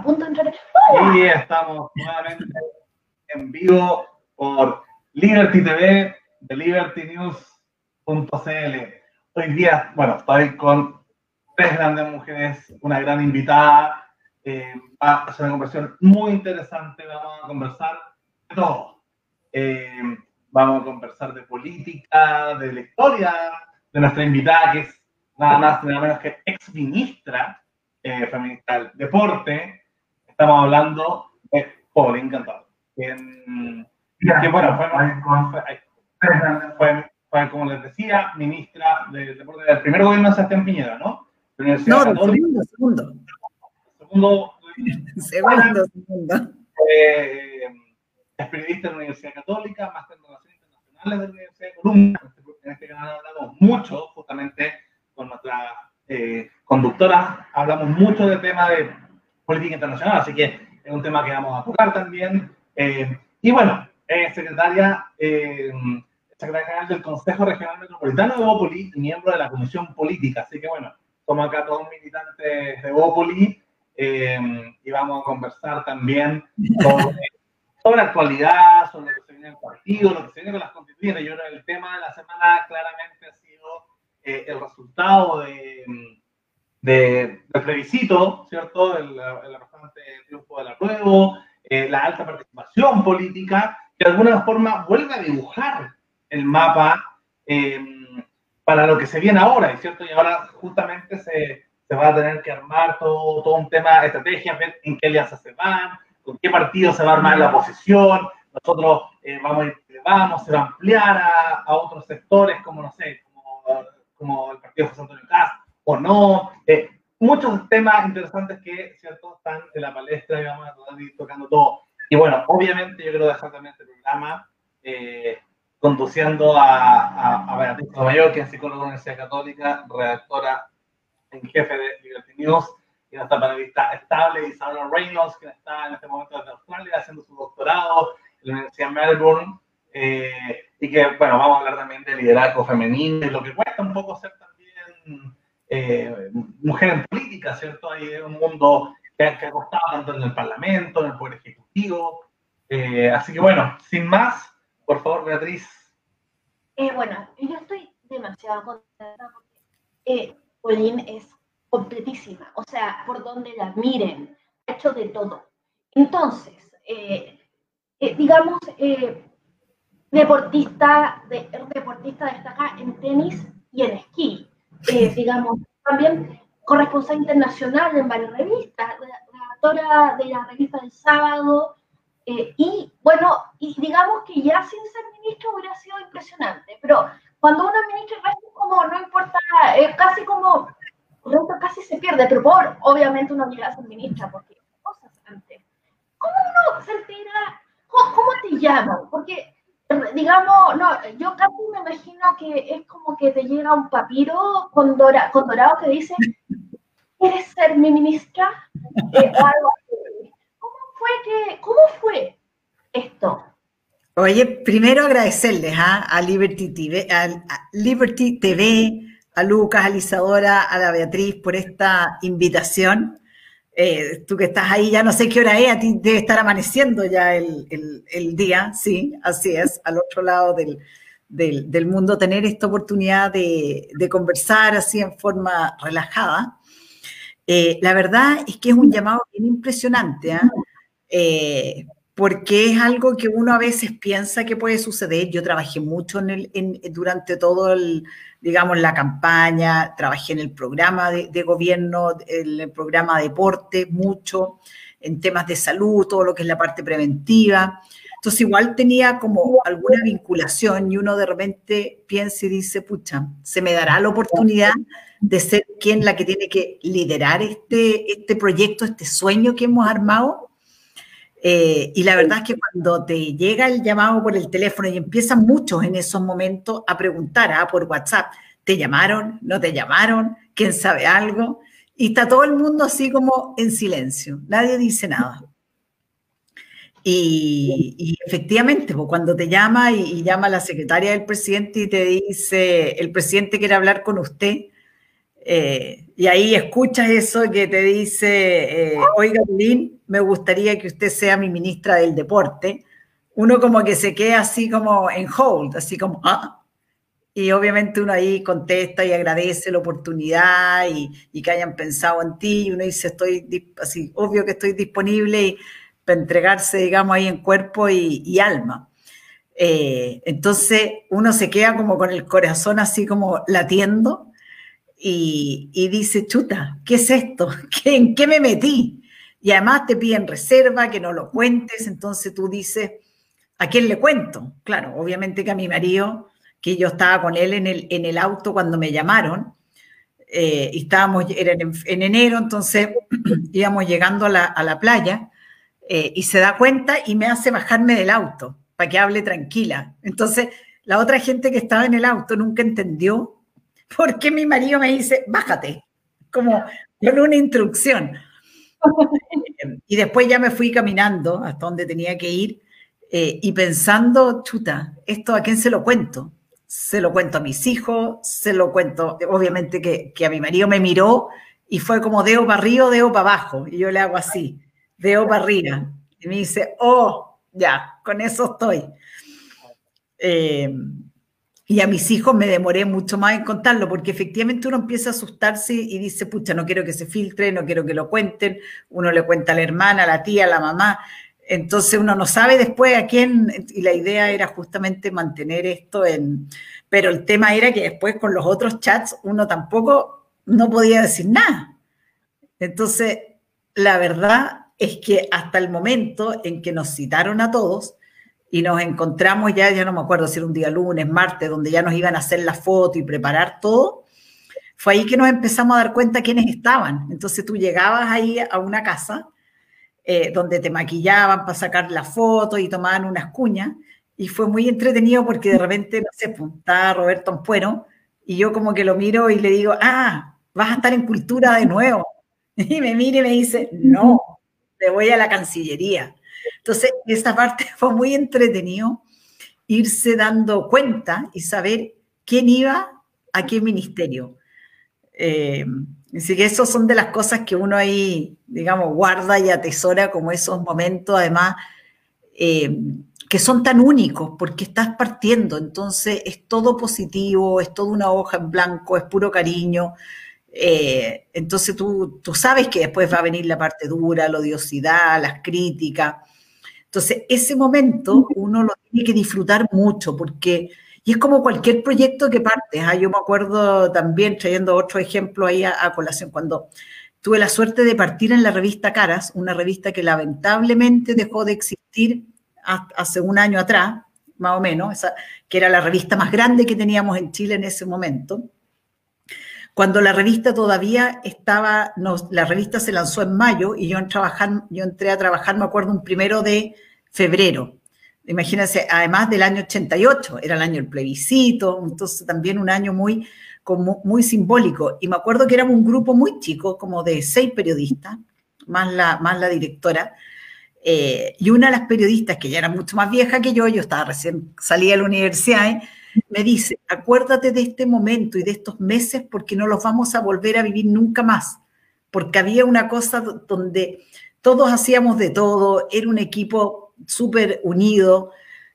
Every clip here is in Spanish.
a punto de entrar. Y estamos nuevamente en vivo por Liberty TV de libertynews.cl. Hoy día, bueno, estoy con tres grandes mujeres, una gran invitada. Eh, va a ser una conversación muy interesante. Vamos a conversar de todo. Eh, vamos a conversar de política, de la historia de nuestra invitada, que es nada más nada menos que ex ministra eh, feminista del deporte. Estamos hablando de Pobre Encantado. Que, bueno, fue, fue, como les decía, ministra del deporte del primer gobierno de Sebastián Piñera, ¿no? no, segundo, segundo. Segundo. Segundo, segundo. Eh, es periodista de la Universidad Católica, máster en Relaciones Internacionales de la Universidad de Columbia. En este canal hablamos mucho, justamente, con nuestra eh, conductora, hablamos mucho del tema de política internacional, así que es un tema que vamos a tocar también. Eh, y bueno, es secretaria, eh, secretaria general del Consejo Regional Metropolitano de Bópoli y miembro de la Comisión Política. Así que bueno, somos acá todos militantes de Bópoli y vamos a conversar también sobre, sobre actualidad, sobre lo que se viene en el partido, lo que se viene con las constituyentes. Yo creo que el tema de la semana claramente ha sido eh, el resultado de, de, del plebiscito, ¿cierto? El, el bastante triunfo del apruebo, eh, la alta participación política, que de alguna forma vuelve a dibujar el mapa em, para lo que se viene ahora, ¿cierto? Y ahora justamente se, se, va a tener que armar todo, todo un tema de estrategia, ver en qué alianzas se van, con qué partido se va a armar la oposición. Nosotros eh, vamos a ir, vamos, se va a ampliar a, a otros sectores, como no sé, como como el partido José Antonio Cast, o no. Eh, muchos temas interesantes que, ¿cierto?, están en la palestra y vamos a ir tocando todo. Y bueno, obviamente yo quiero dejar también este programa eh, conduciendo a, a, a Beatriz Mayor, que es psicóloga de la Universidad Católica, redactora en jefe de Liberty News, y nuestra panelista estable, Isabel Reynolds, que está en este momento desde Australia haciendo su doctorado en la Universidad de Melbourne. Eh, y que, bueno, vamos a hablar también de liderazgo femenino y lo que cuesta un poco ser también eh, mujer en política, ¿cierto? Hay un mundo que, ha costado tanto en el Parlamento, en el Poder Ejecutivo. Eh, así que, bueno, sin más, por favor, Beatriz. Eh, bueno, yo estoy demasiado contenta porque Pauline es completísima, o sea, por donde la miren, ha hecho de todo. Entonces, digamos, deportista, de, deportista destaca en tenis y en esquí. Eh, digamos, también corresponsal internacional en varias revistas, redactora de la revista del sábado, eh, y bueno, y digamos que ya sin ser ministro hubiera sido impresionante, pero cuando uno es ministro, como, no importa, es casi como, casi se pierde, pero por, obviamente uno llega a ser ministra, porque cosas antes. ¿Cómo uno se entera? ¿Cómo, cómo te llaman? Porque digamos, no, yo casi me imagino que es como que te llega un papiro con, dora, con dorado que dice, ¿quieres ser mi ministra? Eh, ¿Cómo fue que, cómo fue esto? Oye, primero agradecerles ¿ah? a, Liberty TV, a, Liberty TV, a Lucas, a Lisadora, a la Beatriz por esta invitación. Eh, tú que estás ahí, ya no sé qué hora es, a ti debe estar amaneciendo ya el, día, sí, así es, al otro lado del, mundo, tener esta oportunidad de, conversar así en forma relajada. Eh, la verdad es que es un llamado bien impresionante, ¿ah? eh, porque es algo que uno a veces piensa que puede suceder. Yo trabajé mucho en el, durante todo el, digamos, la campaña, trabajé en el programa de, gobierno, en el programa de deporte, mucho, en temas de salud, todo lo que es la parte preventiva. Entonces igual tenía como alguna vinculación y uno de repente piensa y dice, pucha, se me dará la oportunidad de ser quien la que tiene que liderar este, este proyecto, este sueño que hemos armado. Eh, y la verdad es que cuando te llega el llamado por el teléfono y empiezan muchos en esos momentos a preguntar ah, por WhatsApp, ¿te llamaron? ¿No te llamaron? ¿Quién sabe algo? Y está todo el mundo así como en silencio, nadie dice nada. Y, efectivamente, pues, cuando te llama y, llama la secretaria del presidente y te dice, el presidente quiere hablar con usted, eh, Y ahí escuchas eso que te dice, eh, oiga, Lynn, me gustaría que usted sea mi ministra del deporte. Uno como que se queda así como en hold, así como, ah. Y obviamente uno ahí contesta y agradece la oportunidad y, que hayan pensado en ti. Y uno dice, estoy así, obvio que estoy disponible para entregarse, digamos, ahí en cuerpo y, alma. Eh, entonces uno se queda como con el corazón así como latiendo y, dice, chuta, ¿qué es esto? ¿En qué me metí? Y además te piden reserva, que no lo cuentes, entonces tú dices, ¿a quién le cuento? Claro, obviamente que a mi marido, que yo estaba con él en el, en el auto cuando me llamaron, eh, estábamos, era en, enero, entonces íbamos llegando a la, playa, eh, y se da cuenta y me hace bajarme del auto para que hable tranquila. Entonces, la otra gente que estaba en el auto nunca entendió porque mi marido me dice, bájate, como con una instrucción. y después ya me fui caminando hasta donde tenía que ir eh, y pensando, chuta, ¿esto a quién se lo cuento? Se lo cuento a mis hijos, se lo cuento, obviamente que, que a mi marido me miró y fue como deo para arriba, deo para abajo. Y yo le hago así, deo para arriba. Y me dice, oh, ya, con eso estoy. Eh, y a mis hijos me demoré mucho más en contarlo, porque efectivamente uno empieza a asustarse y dice, pucha, no quiero que se filtre, no quiero que lo cuenten. Uno le cuenta a la hermana, a la tía, a la mamá. Entonces uno no sabe después a quién, y la idea era justamente mantener esto en... Pero el tema era que después con los otros chats uno tampoco no podía decir nada. Entonces, la verdad es que hasta el momento en que nos citaron a todos, y nos encontramos ya, ya no me acuerdo si era un día lunes, martes, donde ya nos iban a hacer la foto y preparar todo, fue ahí que nos empezamos a dar cuenta quiénes estaban. Entonces tú llegabas ahí a una casa eh, donde te maquillaban para sacar la foto y tomaban unas cuñas y fue muy entretenido porque de repente, no sé, pues, estaba Roberto Ampuero y yo como que lo miro y le digo, ah, vas a estar en cultura de nuevo. Y me mira y me dice, no, te voy a la Cancillería. Entonces, esta parte fue muy entretenido irse dando cuenta y saber quién iba a qué ministerio. Eh, así que eso son de las cosas que uno ahí, digamos, guarda y atesora como esos momentos, además, eh, que son tan únicos porque estás partiendo, entonces es todo positivo, es toda una hoja en blanco, es puro cariño. Eh, entonces tú, tú sabes que después va a venir la parte dura, la odiosidad, las críticas. Entonces, ese momento uno lo tiene que disfrutar mucho porque, y es como cualquier proyecto que parte. ¿ah? Yo me acuerdo también, trayendo otro ejemplo ahí a, colación, cuando tuve la suerte de partir en la revista Caras, una revista que lamentablemente dejó de existir hace un año atrás, más o menos, esa, que era la revista más grande que teníamos en Chile en ese momento. Cuando la revista todavía estaba, la revista se lanzó en mayo y yo, en trabajar, yo entré a trabajar, me acuerdo, un primero de febrero. Imagínense, además del año 88, era el año del plebiscito, entonces también un año muy, como, muy simbólico. Y me acuerdo que éramos un grupo muy chico, como de seis periodistas, más la, más la directora, eh, y una de las periodistas, que ya era mucho más vieja que yo, yo estaba recién, salía de la universidad, ¿eh? Me dice, acuérdate de este momento y de estos meses porque no los vamos a volver a vivir nunca más, porque había una cosa donde todos hacíamos de todo, era un equipo súper unido,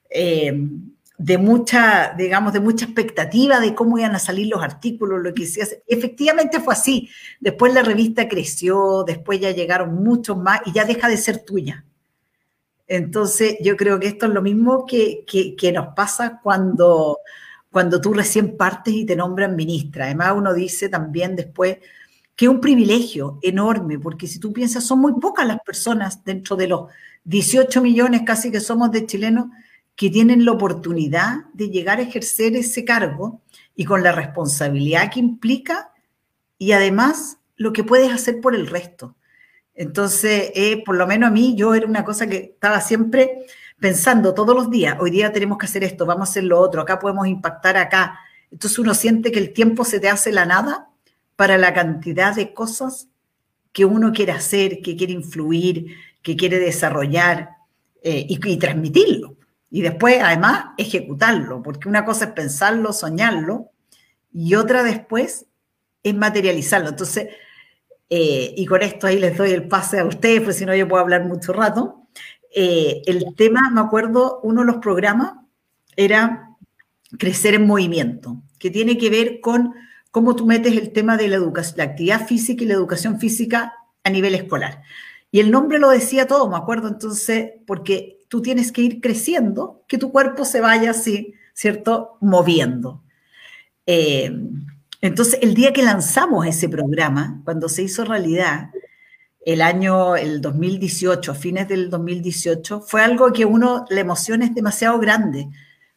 eh, de mucha, digamos, de mucha expectativa de cómo iban a salir los artículos, lo que se hace. Efectivamente fue así. Después la revista creció, después ya llegaron muchos más y ya deja de ser tuya. Entonces, yo creo que esto es lo mismo que, nos pasa cuando, cuando tú recién partes y te nombran ministra. Además, uno dice también después que es un privilegio enorme, porque si tú piensas, son muy pocas las personas dentro de los 18 millones casi que somos de chilenos que tienen la oportunidad de llegar a ejercer ese cargo y con la responsabilidad que implica y además lo que puedes hacer por el resto. Entonces, eh, por lo menos a mí, yo era una cosa que estaba siempre pensando todos los días, hoy día tenemos que hacer esto, vamos a hacer lo otro, acá podemos impactar acá. Entonces uno siente que el tiempo se te hace la nada para la cantidad de cosas que uno quiere hacer, que quiere influir, que quiere desarrollar eh, y, y transmitirlo. Y después, además, ejecutarlo, porque una cosa es pensarlo, soñarlo, y otra después es materializarlo. Entonces, eh, y con esto ahí les doy el pase a ustedes, porque si no yo puedo hablar mucho rato. Eh, el tema, me acuerdo, uno de los programas era Crecer en Movimiento, que tiene que ver con cómo tú metes el tema de la, educación, la actividad física y la educación física a nivel escolar. Y el nombre lo decía todo, me acuerdo entonces, porque tú tienes que ir creciendo, que tu cuerpo se vaya así, ¿cierto? Moviendo. Eh, entonces, el día que lanzamos ese programa, cuando se hizo realidad, el año, el 2018, a fines del 2018, fue algo que uno, la emoción es demasiado grande,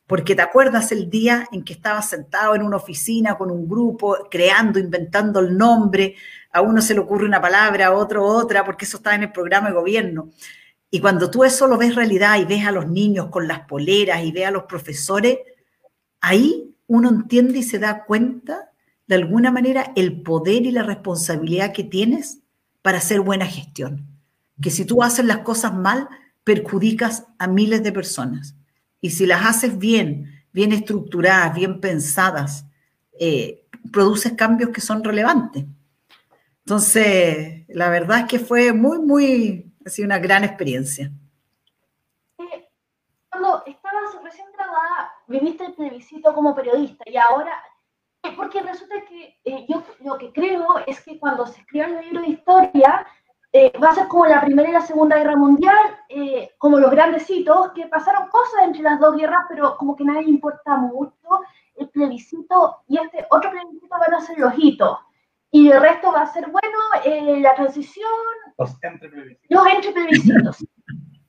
porque te acuerdas el día en que estabas sentado en una oficina con un grupo, creando, inventando el nombre, a uno se le ocurre una palabra, a otro otra, porque eso estaba en el programa de gobierno. Y cuando tú eso lo ves realidad y ves a los niños con las poleras y ves a los profesores, ahí uno entiende y se da cuenta de alguna manera el poder y la responsabilidad que tienes para hacer buena gestión. Que si tú haces las cosas mal, perjudicas a miles de personas. Y si las haces bien, bien estructuradas, bien pensadas, eh, produces cambios que son relevantes. Entonces, la verdad es que fue muy, muy, ha sido una gran experiencia. Eh, cuando estabas recién graduada, viviste el plebiscito como periodista y ahora porque resulta que eh, yo lo que creo es que cuando se escriba el libro de historia, eh, va a ser como la Primera y la Segunda Guerra Mundial, eh, como los grandes hitos, que pasaron cosas entre las dos guerras, pero como que nadie importa mucho. El plebiscito y este otro plebiscito van a ser los hitos. Y el resto va a ser, bueno, la transición. Los entre plebiscitos. Los entre plebiscitos.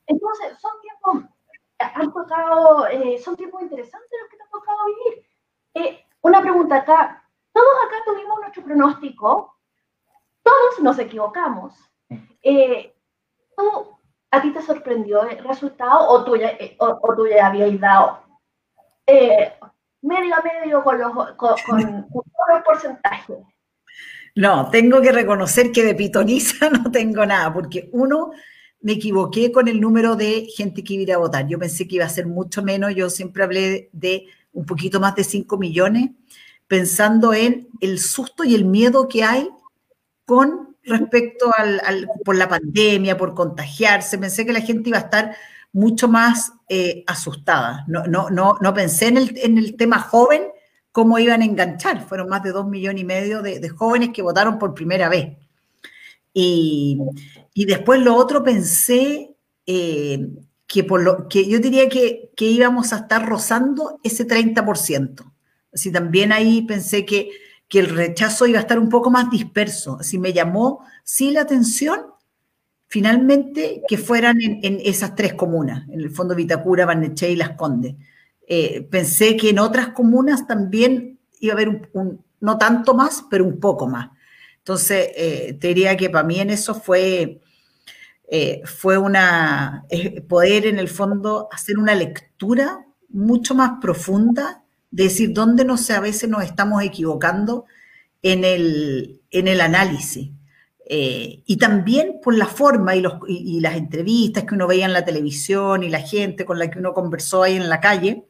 Entonces, son tiempos, han tocado, son tiempos interesantes los que te han tocado vivir una pregunta acá. Todos acá tuvimos nuestro pronóstico, todos nos equivocamos. Eh, ¿tú, ¿A ti te sorprendió el resultado o tú ya, eh, o, tú ya habías dado eh, medio a medio con los, con, los porcentajes? No, tengo que reconocer que de pitoniza no tengo nada, porque uno, me equivoqué con el número de gente que iba a votar. Yo pensé que iba a ser mucho menos, yo siempre hablé de un poquito más de 5 millones, pensando en el susto y el miedo que hay con respecto al, por la pandemia, por contagiarse. Pensé que la gente iba a estar mucho más eh, asustada. No, no, no, no pensé en el, en el, tema joven, cómo iban a enganchar. Fueron más de dos millones y medio de, jóvenes que votaron por primera vez. Y, y después lo otro pensé eh, que, por lo, que yo diría que, que íbamos a estar rozando ese 30%. Así también ahí pensé que, que el rechazo iba a estar un poco más disperso. Así me llamó, sí, la atención, finalmente, que fueran en, en esas tres comunas, en el fondo Vitacura, Barnechea y Las Condes. Eh, pensé que en otras comunas también iba a haber un, no tanto más, pero un poco más. Entonces, eh, te diría que para mí en eso fue eh, fue una, poder en el fondo hacer una lectura mucho más profunda, de decir dónde no sé, a veces nos estamos equivocando en el, en el análisis. Eh, y también por la forma y, los, y, las entrevistas que uno veía en la televisión y la gente con la que uno conversó ahí en la calle,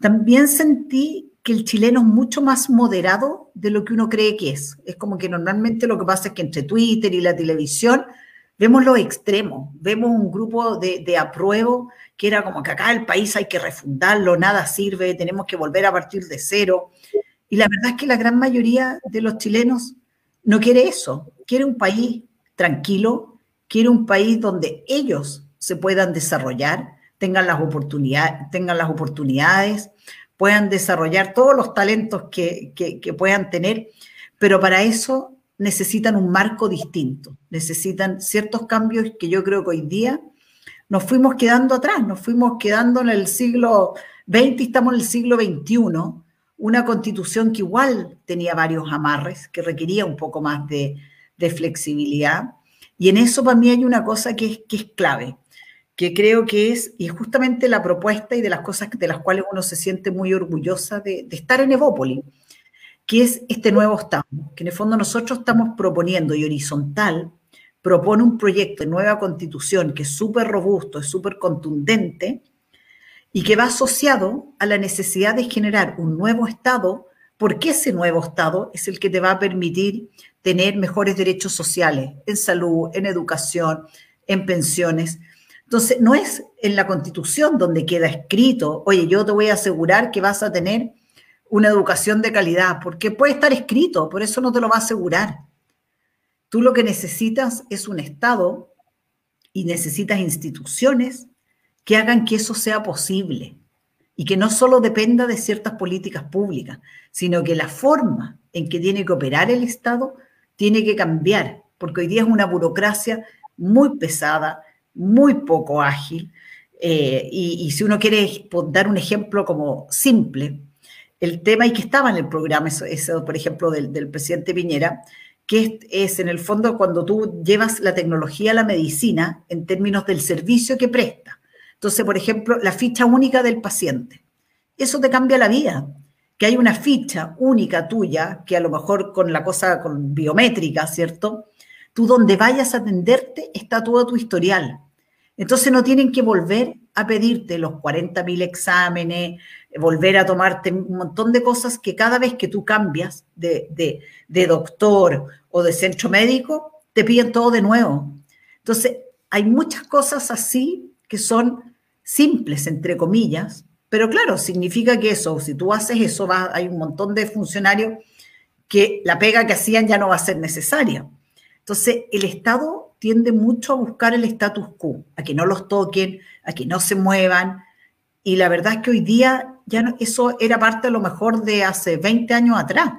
también sentí que el chileno es mucho más moderado de lo que uno cree que es. Es como que normalmente lo que pasa es que entre Twitter y la televisión Vemos los extremos, vemos un grupo de, de, apruebo que era como que acá el país hay que refundarlo, nada sirve, tenemos que volver a partir de cero. Y la verdad es que la gran mayoría de los chilenos no quiere eso, quiere un país tranquilo, quiere un país donde ellos se puedan desarrollar, tengan las oportunidades, tengan las oportunidades puedan desarrollar todos los talentos que, que, que puedan tener, pero para eso necesitan un marco distinto, necesitan ciertos cambios que yo creo que hoy día nos fuimos quedando atrás, nos fuimos quedando en el siglo XX y estamos en el siglo XXI, una constitución que igual tenía varios amarres, que requería un poco más de, flexibilidad. Y en eso para mí hay una cosa que es, clave, que creo que es, y es justamente la propuesta y de las cosas de las cuales uno se siente muy orgullosa de, de estar en Evópolis que es este nuevo Estado, que en el fondo nosotros estamos proponiendo y horizontal propone un proyecto de nueva constitución que es súper robusto, es súper contundente y que va asociado a la necesidad de generar un nuevo Estado porque ese nuevo Estado es el que te va a permitir tener mejores derechos sociales en salud, en educación, en pensiones. Entonces, no es en la Constitución donde queda escrito, oye, yo te voy a asegurar que vas a tener una educación de calidad, porque puede estar escrito, por eso no te lo va a asegurar. Tú lo que necesitas es un Estado y necesitas instituciones que hagan que eso sea posible y que no solo dependa de ciertas políticas públicas, sino que la forma en que tiene que operar el Estado tiene que cambiar, porque hoy día es una burocracia muy pesada, muy poco ágil, eh, y, si uno quiere dar un ejemplo como simple, el tema y que estaba en el programa, eso, por ejemplo, del, presidente Piñera, que es, en el fondo cuando tú llevas la tecnología a la medicina en términos del servicio que presta. Entonces, por ejemplo, la ficha única del paciente. Eso te cambia la vida. Que hay una ficha única tuya, que a lo mejor con la cosa con biométrica, ¿cierto? Tú donde vayas a atenderte está todo tu historial. Entonces no tienen que volver a pedirte los 40.000 exámenes, volver a tomarte un montón de cosas que cada vez que tú cambias de, de, de doctor o de centro médico, te piden todo de nuevo. Entonces, hay muchas cosas así que son simples, entre comillas, pero claro, significa que eso, si tú haces eso, va, hay un montón de funcionarios que la pega que hacían ya no va a ser necesaria. Entonces, el Estado tiende mucho a buscar el status quo, a que no los toquen, a que no se muevan. Y la verdad es que hoy día ya no, eso era parte a lo mejor de hace 20 años atrás.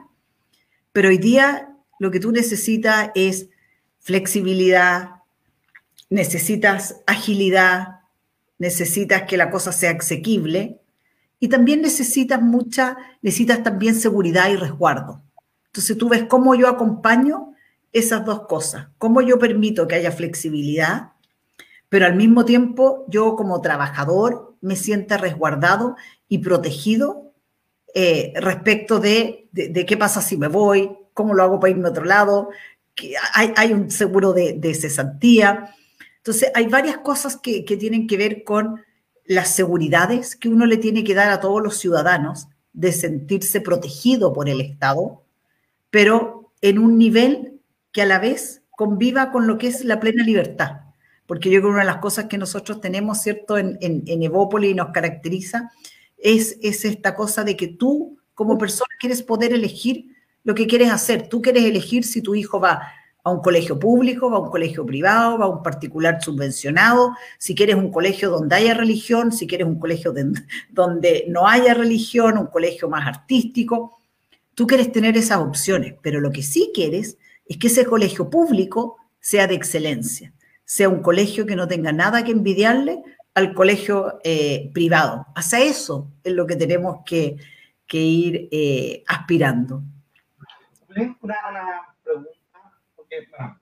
Pero hoy día lo que tú necesitas es flexibilidad, necesitas agilidad, necesitas que la cosa sea asequible y también necesitas mucha, necesitas también seguridad y resguardo. Entonces tú ves cómo yo acompaño esas dos cosas, cómo yo permito que haya flexibilidad, pero al mismo tiempo yo como trabajador me sienta resguardado y protegido eh, respecto de, de, qué pasa si me voy, cómo lo hago para irme a otro lado, que hay, hay un seguro de, de cesantía, entonces, hay varias cosas que, tienen que ver con las seguridades que uno le tiene que dar a todos los ciudadanos de sentirse protegido por el Estado, pero en un nivel que a la vez conviva con lo que es la plena libertad. Porque yo creo que una de las cosas que nosotros tenemos, ¿cierto?, en, en, en y nos caracteriza, es esta cosa de que tú como persona quieres poder elegir lo que quieres hacer. Tú quieres elegir si tu hijo va a un colegio público, va a un colegio privado, va a un particular subvencionado, si quieres un colegio donde haya religión, si quieres un colegio donde no haya religión, un colegio más artístico. Tú quieres tener esas opciones, pero lo que sí quieres es que ese colegio público sea de excelencia, sea un colegio que no tenga nada que envidiarle al colegio eh, privado. Hacia eso es lo que tenemos que, ir eh, aspirando. Una, pregunta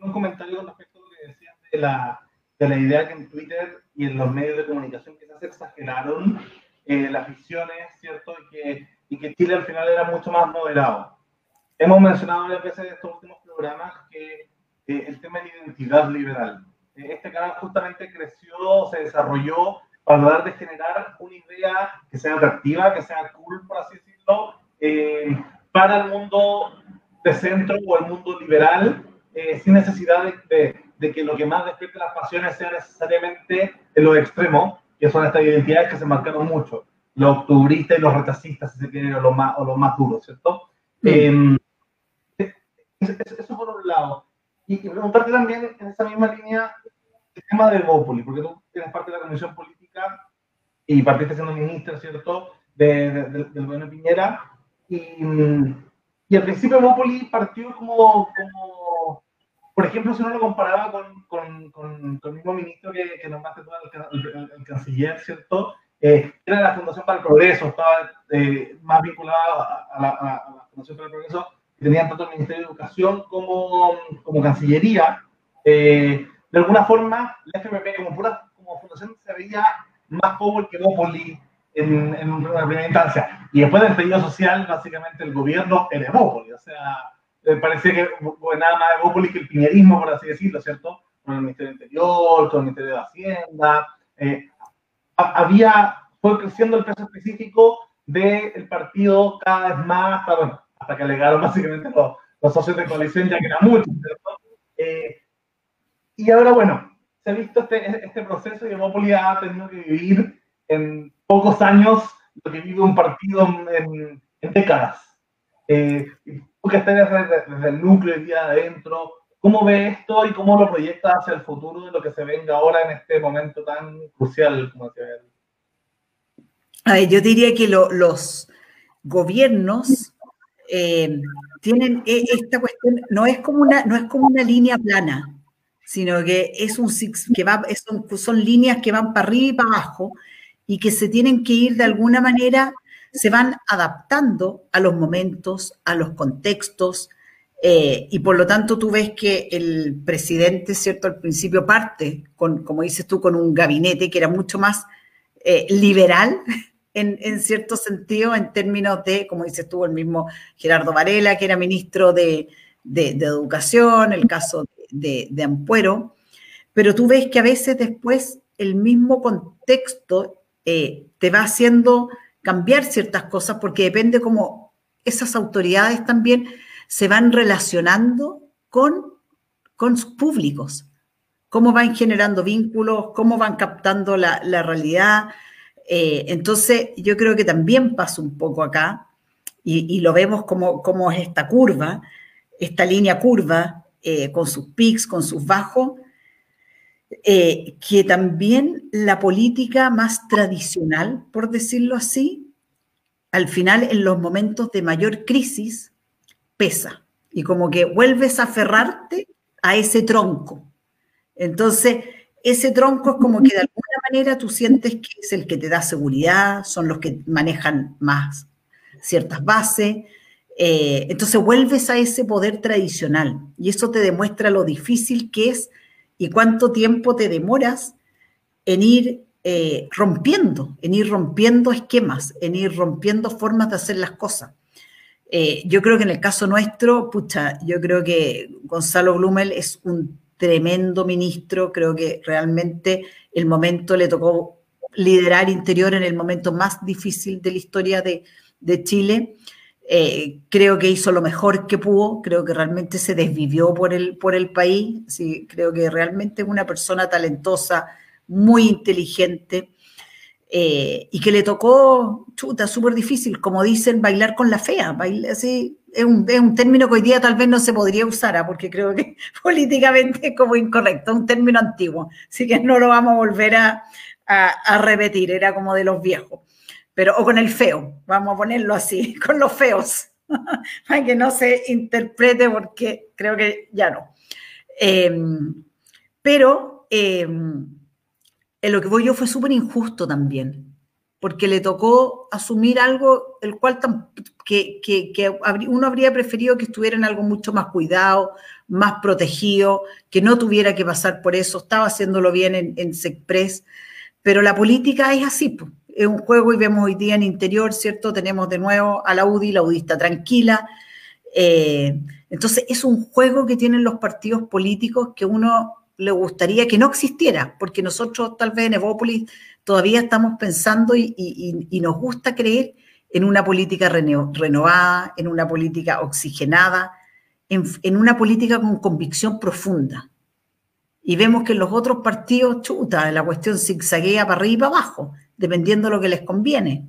un comentario con respecto a lo que decías de la, de la idea que en Twitter y en los medios de comunicación quizás exageraron eh, las visiones, ¿cierto? Y que, y que Chile al final era mucho más moderado. Hemos mencionado varias veces en estos últimos programas que eh, el tema de la identidad liberal. Eh, este canal justamente creció, se desarrolló para tratar de generar una idea que sea atractiva, que sea cool, por así decirlo, para el mundo de centro o el mundo liberal, eh, sin necesidad de, de, que lo que más despierte las pasiones sea necesariamente en lo extremo, que son estas identidades que se marcaron mucho, los octubristas y los rechacistas, si se quiere, o los más, o los más duros, ¿cierto? Mm. Eh, eso por un lado. Y, preguntarte también en esa misma línea el tema del Bópoli, porque tú tienes parte de la Comisión Política y partiste siendo ministra, ¿cierto?, de, del gobierno de Piñera. Y, y al principio Bópoli partió como, como, por ejemplo, si uno lo comparaba con, con, con, el mismo ministro que, que nombraste tú, el, el, canciller, ¿cierto? Eh, era la Fundación para el Progreso, estaba eh, más vinculado a la, a, la, Fundación para el Progreso, tenían tanto el Ministerio de Educación como, como Cancillería. Eh, de alguna forma, la FMP como, pura, fundación se veía más pobre que Bópoli, en, en, una primera instancia. Y después del pedido social, básicamente el gobierno era Evópolis. O sea, parecía que gobernaba más Evópolis que el piñerismo, por así decirlo, ¿cierto? Con el Ministerio del Interior, con el Ministerio de Hacienda. Eh, había, fue creciendo el peso específico del partido cada vez más, hasta, hasta que alegaron básicamente los, los socios de coalición, ya que eran muchos, eh, y ahora, bueno, se ha visto este, este proceso y Evópolis ha tenido que vivir en pocos años lo que vive un partido en, décadas. Eh, tú que estás desde, el núcleo y día adentro, ¿cómo ve esto y cómo lo proyecta hacia el futuro de lo que se venga ahora en este momento tan crucial como se ve? yo diría que los gobiernos eh, tienen e, esta cuestión, no es como una, no es como una línea plana, sino que es un que va, son, son líneas que van para arriba y para abajo y que se tienen que ir de alguna manera, se van adaptando a los momentos, a los contextos, eh, y por lo tanto tú ves que el presidente, ¿cierto? Al principio parte, con, como dices tú, con un gabinete que era mucho más eh, liberal en, cierto sentido, en términos de, como dices tú, el mismo Gerardo Varela, que era ministro de, Educación, el caso de, de, Ampuero, pero tú ves que a veces después el mismo contexto eh, te va haciendo cambiar ciertas cosas porque depende cómo esas autoridades también se van relacionando con, con sus públicos, cómo van generando vínculos, cómo van captando la, la realidad, eh, entonces, yo creo que también pasa un poco acá, y, lo vemos como, es esta curva, esta línea curva, eh, con sus pics, con sus bajos, eh, que también la política más tradicional, por decirlo así, al final en los momentos de mayor crisis pesa y como que vuelves a aferrarte a ese tronco. Entonces, ese tronco es como que de alguna manera tú sientes que es el que te da seguridad, son los que manejan más ciertas bases. Eh, entonces vuelves a ese poder tradicional y eso te demuestra lo difícil que es y cuánto tiempo te demoras en ir eh, rompiendo, en ir rompiendo esquemas, en ir rompiendo formas de hacer las cosas. Eh, yo creo que en el caso nuestro, pucha, yo creo que Gonzalo Blumel es un tremendo ministro, creo que realmente el momento le tocó liderar interior en el momento más difícil de la historia de, Chile. Eh, creo que hizo lo mejor que pudo, creo que realmente se desvivió por el, por el país, sí, creo que realmente es una persona talentosa, muy inteligente, eh, y que le tocó, chuta, súper difícil, como dicen, bailar con la fea, bailar así, es un, término que hoy día tal vez no se podría usar, ¿ah? porque creo que políticamente es como incorrecto, un término antiguo, así que no lo vamos a volver a, repetir, era como de los viejos, pero o con el feo, vamos a ponerlo así, con los feos, para que no se interprete porque creo que ya no. Em, pero em, en lo que voy yo fue súper injusto también, porque le tocó asumir algo el cual que, uno habría preferido que estuviera en algo mucho más cuidado, más protegido, que no tuviera que pasar por eso, estaba haciéndolo bien en, en Sexpress, pero la política es así, es un juego y vemos hoy día en interior, ¿cierto? Tenemos de nuevo a la UDI, la UDI está tranquila. Eh, entonces es un juego que tienen los partidos políticos que uno le gustaría que no existiera, porque nosotros tal vez en Evópolis todavía estamos pensando y, nos gusta creer en una política renovada, en una política oxigenada, en, una política con convicción profunda. Y vemos que en los otros partidos, chuta, la cuestión zigzaguea para arriba y para abajo, dependiendo de lo que les conviene.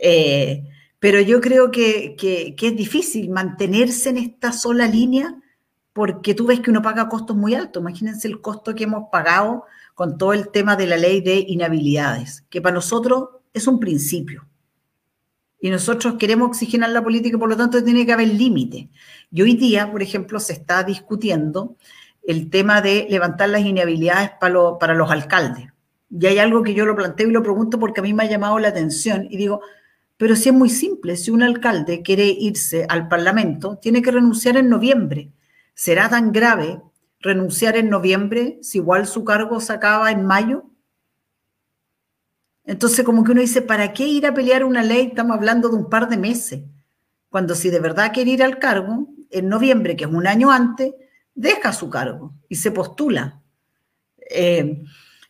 Eh, pero yo creo que, que, es difícil mantenerse en esta sola línea porque tú ves que uno paga costos muy altos. Imagínense el costo que hemos pagado con todo el tema de la ley de inhabilidades, que para nosotros es un principio. Y nosotros queremos oxigenar la política, por lo tanto tiene que haber límite. Y hoy día, por ejemplo, se está discutiendo el tema de levantar las inhabilidades para, para los alcaldes. Y hay algo que yo lo planteo y lo pregunto porque a mí me ha llamado la atención y digo, pero si es muy simple, si un alcalde quiere irse al Parlamento, tiene que renunciar en noviembre. ¿Será tan grave renunciar en noviembre si igual su cargo se acaba en mayo? Entonces, como que uno dice, ¿para qué ir a pelear una ley? Estamos hablando de un par de meses. Cuando si de verdad quiere ir al cargo, en noviembre, que es un año antes, deja su cargo y se postula. Eh,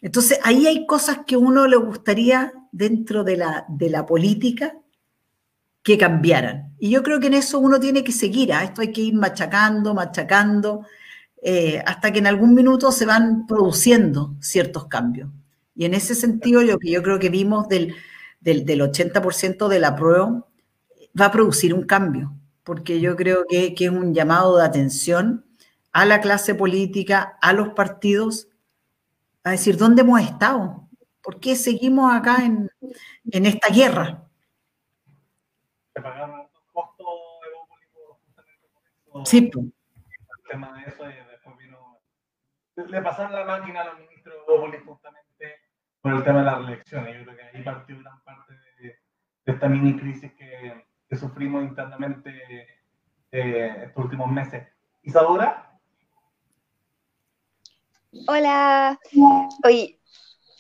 entonces, ahí hay cosas que uno le gustaría dentro de la, de la política que cambiaran. Y yo creo que en eso uno tiene que seguir, a ¿ah? esto hay que ir machacando, machacando, eh, hasta que en algún minuto se van produciendo ciertos cambios. Y en ese sentido, lo que yo creo que vimos del, del, del 80% de la prueba va a producir un cambio, porque yo creo que, que es un llamado de atención a la clase política, a los partidos, a decir, ¿dónde hemos estado? ¿Por qué seguimos acá en, en esta guerra? Se pagaron costos justamente Sí, pues. El tema de eso y después vino... Le pasaron la máquina a los ministros de justamente por el tema de la reelección. Y yo creo que ahí partió gran parte de, de esta mini crisis que, que sufrimos internamente eh, estos últimos meses. Isadora, Hola. Oye,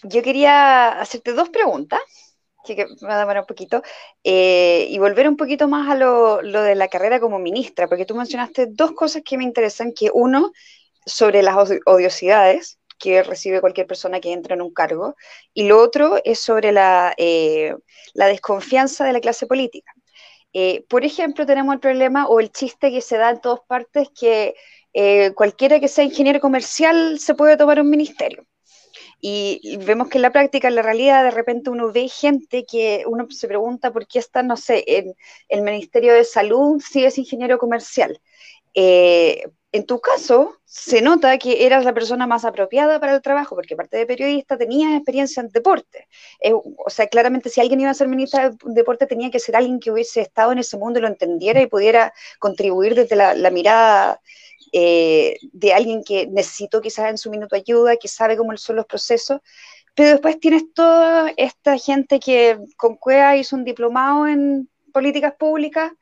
yo quería hacerte dos preguntas, que me va a demorar un poquito, eh, y volver un poquito más a lo, de la carrera como ministra, porque tú mencionaste dos cosas que me interesan, que uno, sobre las odiosidades que recibe cualquier persona que entra en un cargo, y lo otro es sobre la, eh, la desconfianza de la clase política. Eh, por ejemplo, tenemos el problema o el chiste que se da en todas partes que eh, cualquiera que sea ingeniero comercial se puede tomar un ministerio. Y, vemos que en la práctica, en la realidad, de repente uno ve gente que uno se pregunta por qué está, no sé, en el Ministerio de Salud si es ingeniero comercial. Eh, en tu caso, se nota que eras la persona más apropiada para el trabajo, porque aparte de periodista tenías experiencia en deporte. o sea, claramente si alguien iba a ser ministra de deporte tenía que ser alguien que hubiese estado en ese mundo y lo entendiera y pudiera contribuir desde la mirada eh, de alguien que necesitó quizás en su minuto ayuda, que sabe cómo son los procesos, pero después tienes toda esta gente que con CUEA hizo un diplomado en políticas públicas,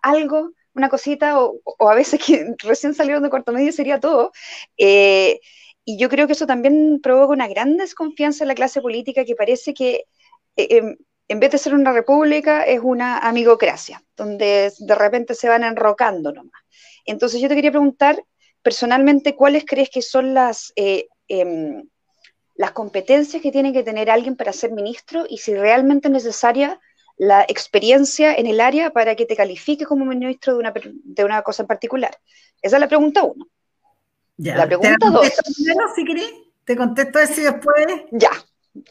algo, una cosita, o, a veces que recién salieron de cuarto medio sería todo. Eh, y yo creo que eso también provoca una gran desconfianza en la clase política que parece que eh, em, en vez de ser una república es una amigocracia, donde de repente se van enrocando nomás. Entonces yo te quería preguntar personalmente cuáles crees que son las, eh, em, las competencias que tiene que tener alguien para ser ministro y si realmente es necesaria la experiencia en el área para que te califique como ministro de una, de una cosa en particular. Esa es la pregunta uno. Ya, la pregunta dos. si querés, te contesto eso y después. Ya.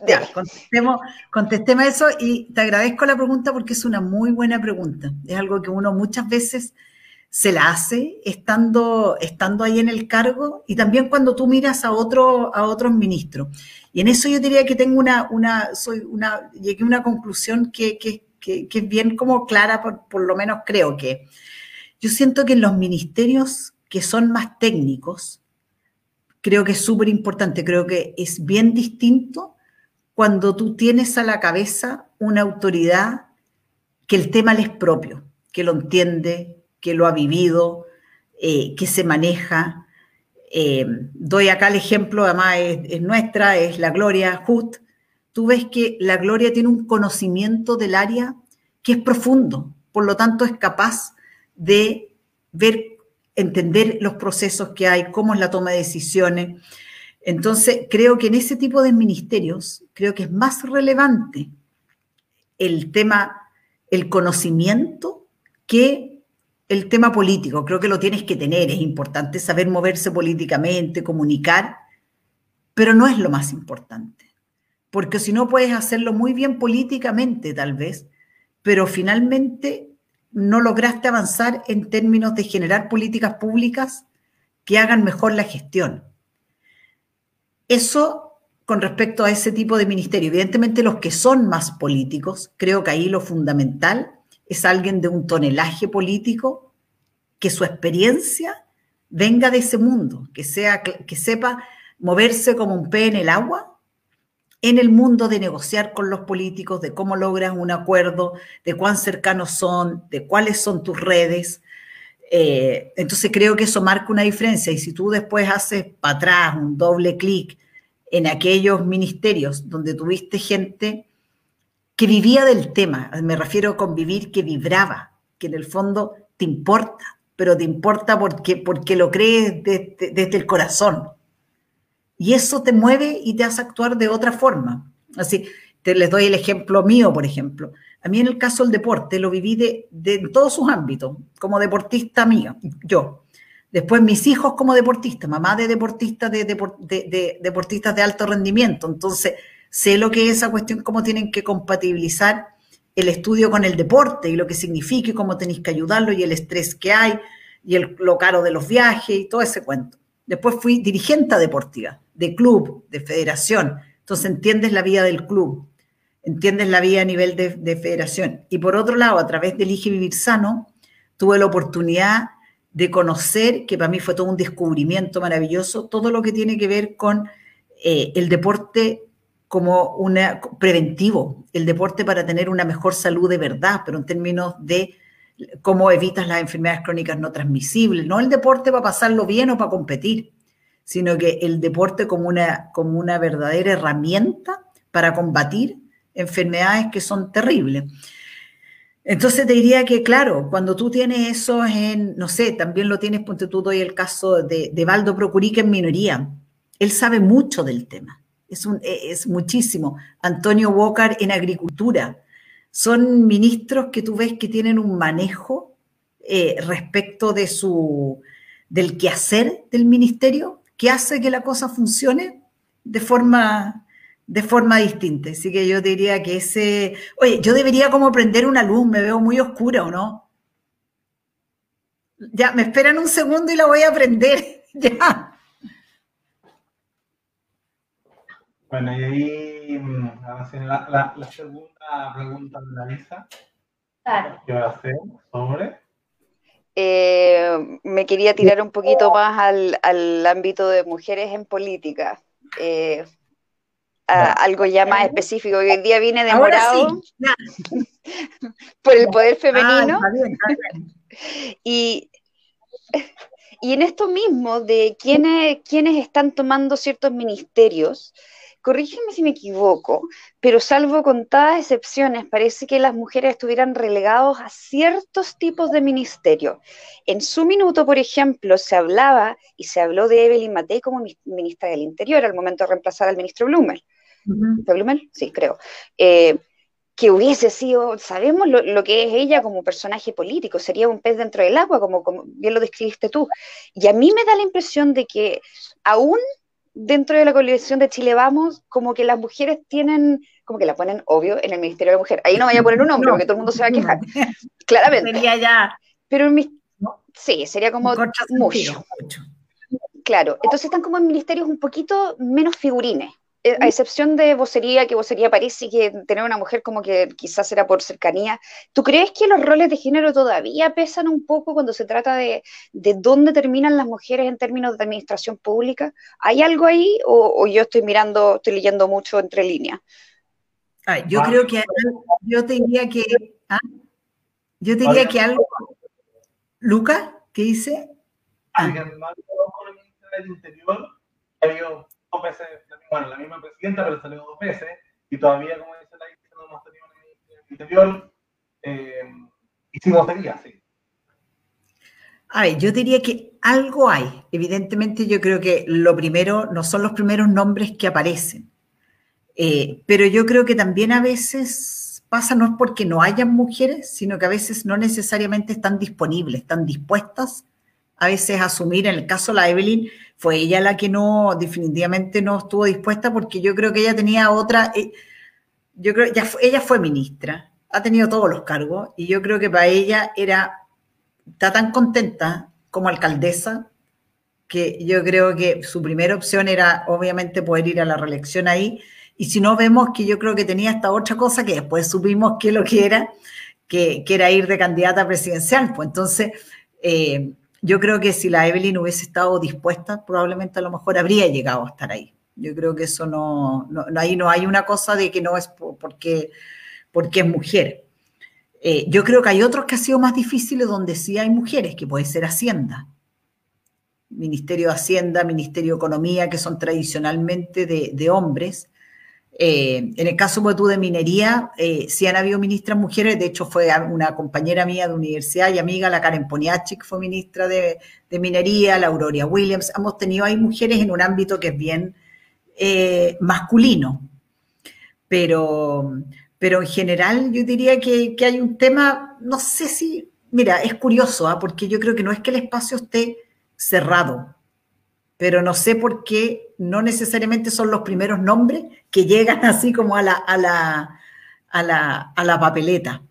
Ya, contestemos, contestemos eso y te agradezco la pregunta porque es una muy buena pregunta. Es algo que uno muchas veces se la hace estando, estando ahí en el cargo y también cuando tú miras a, otro, a otros ministros. Y en eso yo diría que tengo una, una, soy una, llegué a una conclusión que, que, que, es bien como clara, por, por lo menos creo que. Yo siento que en los ministerios que son más técnicos, creo que es súper importante, creo que es bien distinto cuando tú tienes a la cabeza una autoridad que el tema le es propio, que lo entiende, que lo ha vivido, eh, que se maneja. Eh, doy acá el ejemplo, además es, nuestra, es la Gloria Just. Tú ves que la Gloria tiene un conocimiento del área que es profundo, por lo tanto es capaz de ver, entender los procesos que hay, cómo es la toma de decisiones. Entonces, creo que en ese tipo de ministerios, creo que es más relevante el tema, el conocimiento que el tema político, creo que lo tienes que tener, es importante saber moverse políticamente, comunicar, pero no es lo más importante, porque si no puedes hacerlo muy bien políticamente tal vez, pero finalmente no lograste avanzar en términos de generar políticas públicas que hagan mejor la gestión. Eso con respecto a ese tipo de ministerio. Evidentemente los que son más políticos, creo que ahí lo fundamental es alguien de un tonelaje político, que su experiencia venga de ese mundo, que, sea, que sepa moverse como un pez en el agua, en el mundo de negociar con los políticos, de cómo logras un acuerdo, de cuán cercanos son, de cuáles son tus redes. Eh, entonces creo que eso marca una diferencia y si tú después haces para atrás un doble clic en aquellos ministerios donde tuviste gente que vivía del tema, me refiero a convivir, que vibraba, que en el fondo te importa, pero te importa porque, porque lo crees desde, el corazón. Y eso te mueve y te hace actuar de otra forma. Así, te les doy el ejemplo mío, por ejemplo. A mí en el caso del deporte lo viví de, todos sus ámbitos, como deportista mío, yo. Después mis hijos como deportistas, mamá de deportistas de, de, deportistas de alto rendimiento. Entonces, sé lo que es esa cuestión, cómo tienen que compatibilizar el estudio con el deporte y lo que significa y cómo tenéis que ayudarlo y el estrés que hay y el, lo caro de los viajes y todo ese cuento. Después fui dirigente deportiva, de club, de federación. Entonces entiendes la vida del club, entiendes la vida a nivel de, de federación. Y por otro lado, a través de Elige Vivir Sano, tuve la oportunidad de conocer, que para mí fue todo un descubrimiento maravilloso, todo lo que tiene que ver con eh, el deporte como un preventivo, el deporte para tener una mejor salud de verdad, pero en términos de cómo evitas las enfermedades crónicas no transmisibles. No el deporte para pasarlo bien o para competir, sino que el deporte como una, como una verdadera herramienta para combatir enfermedades que son terribles. Entonces te diría que, claro, cuando tú tienes eso en, no sé, también lo tienes, ponte tú, doy el caso de, de Valdo Procurica en minoría. Él sabe mucho del tema, es, un, e, es muchísimo. Antonio Walker en agricultura. Son ministros que tú ves que tienen un manejo eh, respecto de su, del quehacer del ministerio que hace que la cosa funcione de forma de forma distinta. Así que yo diría que ese... Oye, yo debería como prender una luz, me veo muy oscura, ¿o no? Ya, me esperan un segundo y la voy a prender. ya. Bueno, y ahí mm, la, la, segunda pregunta de la Lisa. Claro. ¿Qué va a hacer sobre? Eh, me quería tirar un poquito más al, al ámbito de mujeres en política. Eh, algo ya más específico. Hoy día viene demorado por el poder ah, femenino. Y, y en esto mismo de quiénes, quiénes están tomando ciertos ministerios, corrígeme si me equivoco, pero salvo contadas excepciones, parece que las mujeres estuvieran relegados a ciertos tipos de ministerios. En su minuto, por ejemplo, se hablaba y se habló de Evelyn Matei como ministra del Interior al momento de reemplazar al ministro Blumer. ¿De Sí, creo. Eh, que hubiese sido, sabemos lo, que es ella como personaje político, sería un pez dentro del agua, como, como bien lo describiste tú. Y a mí me da la impresión de que aún dentro de la coalición de Chile Vamos, como que las mujeres tienen, como que la ponen obvio en el Ministerio de la Mujer. Ahí no vaya a poner un nombre, porque todo el mundo se va a quejar. Claramente. Sería ya. Pero en mi... sí, sería como mucho. Claro, entonces están como en ministerios un poquito menos figurines. Eh, a excepción de vocería, que vocería parece que tener una mujer como que quizás era por cercanía, ¿tú crees que los roles de género todavía pesan un poco cuando se trata de, de dónde terminan las mujeres en términos de administración pública? ¿Hay algo ahí o, yo estoy mirando, estoy leyendo mucho entre líneas? yo creo que yo te diría que ¿ah? yo te diría que algo Luca, ¿qué dice? Ah. interior veces, bueno, la misma presidenta, pero salió dos veces, y todavía, como dice la no hemos tenido en el interior, eh, hicimos sería, sí. A ver, yo diría que algo hay. Evidentemente, yo creo que lo primero, no son los primeros nombres que aparecen, eh, pero yo creo que también a veces pasa no es porque no hayan mujeres, sino que a veces no necesariamente están disponibles, están dispuestas a veces asumir, en el caso de la Evelyn, fue ella la que no, definitivamente no estuvo dispuesta porque yo creo que ella tenía otra, eh, yo creo que ella fue ministra, ha tenido todos los cargos y yo creo que para ella era, está tan contenta como alcaldesa que yo creo que su primera opción era obviamente poder ir a la reelección ahí. Y si no vemos que yo creo que tenía esta otra cosa que después supimos que lo que era, que, era ir de candidata presidencial, pues entonces... Eh, yo creo que si la Evelyn hubiese estado dispuesta, probablemente a lo mejor habría llegado a estar ahí. Yo creo que eso no, ahí no hay una cosa de que no es porque, porque es mujer. Eh, yo creo que hay otros que han sido más difíciles donde sí hay mujeres, que puede ser Hacienda. Ministerio de Hacienda, Ministerio de Economía, que son tradicionalmente de hombres, eh, en el caso tú de minería, eh, sí han habido ministras mujeres, de hecho fue una compañera mía de universidad y amiga, la Karen Poniachi, que fue ministra de, minería, la Auroria Williams, hemos tenido ahí mujeres en un ámbito que es bien eh, masculino, pero, pero en general yo diría que, hay un tema, no sé si, mira, es curioso, ¿ah? porque yo creo que no es que el espacio esté cerrado, pero no sé por qué no necesariamente son los primeros nombres que llegan así como a la, a la, a la, papeleta.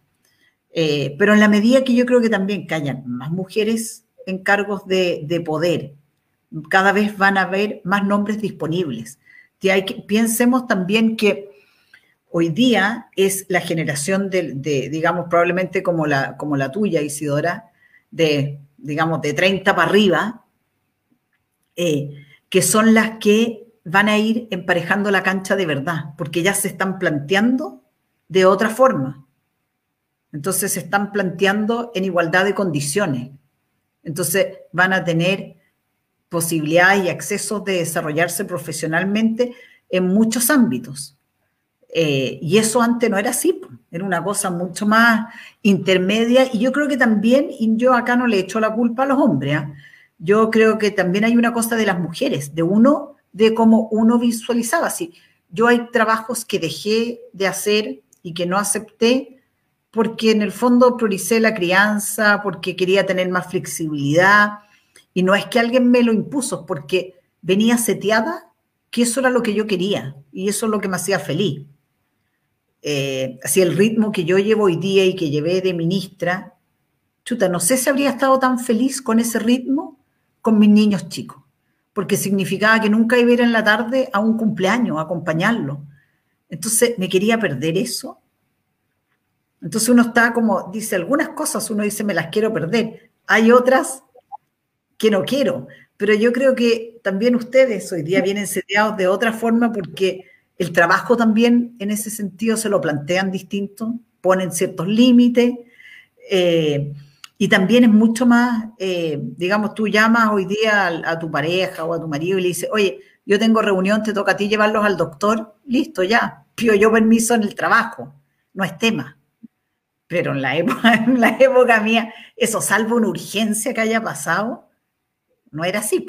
Eh, pero en la medida que yo creo que también callan más mujeres en cargos de, de poder, cada vez van a haber más nombres disponibles. hay que, también que hoy día es la generación de, digamos, probablemente como la, como la tuya, Isidora, de, digamos, de 30 para arriba, eh, que son las que van a ir emparejando la cancha de verdad, porque ya se están planteando de otra forma. Entonces se están planteando en igualdad de condiciones. Entonces van a tener posibilidades y accesos de desarrollarse profesionalmente en muchos ámbitos. Eh, y eso antes no era así, era una cosa mucho más intermedia y yo creo que también, y yo acá no le echo la culpa a los hombres, ¿ah? Yo creo que también hay una cosa de las mujeres, de uno, de cómo uno visualizaba. así yo hay trabajos que dejé de hacer y que no acepté porque en el fondo prioricé la crianza, porque quería tener más flexibilidad, y no es que alguien me lo impuso, porque venía seteada que eso era lo que yo quería y eso es lo que me hacía feliz. Eh, así el ritmo que yo llevo hoy día y que llevé de ministra, chuta, no sé si habría estado tan feliz con ese ritmo con mis niños chicos, porque significaba que nunca iba a ir en la tarde a un cumpleaños, a acompañarlo. Entonces me quería perder eso. Entonces uno está como, dice algunas cosas, uno dice, me las quiero perder. Hay otras que no quiero. Pero yo creo que también ustedes hoy día vienen seteados de otra forma porque el trabajo también en ese sentido se lo plantean distinto, ponen ciertos límites eh, y también es mucho más, eh, digamos, tú llamas hoy día a, tu pareja o a tu marido y le dices, oye, yo tengo reunión, te toca a ti llevarlos al doctor, listo, ya, pido yo permiso en el trabajo, no es tema. Pero en la época, en la época mía, eso salvo una urgencia que haya pasado, no era así.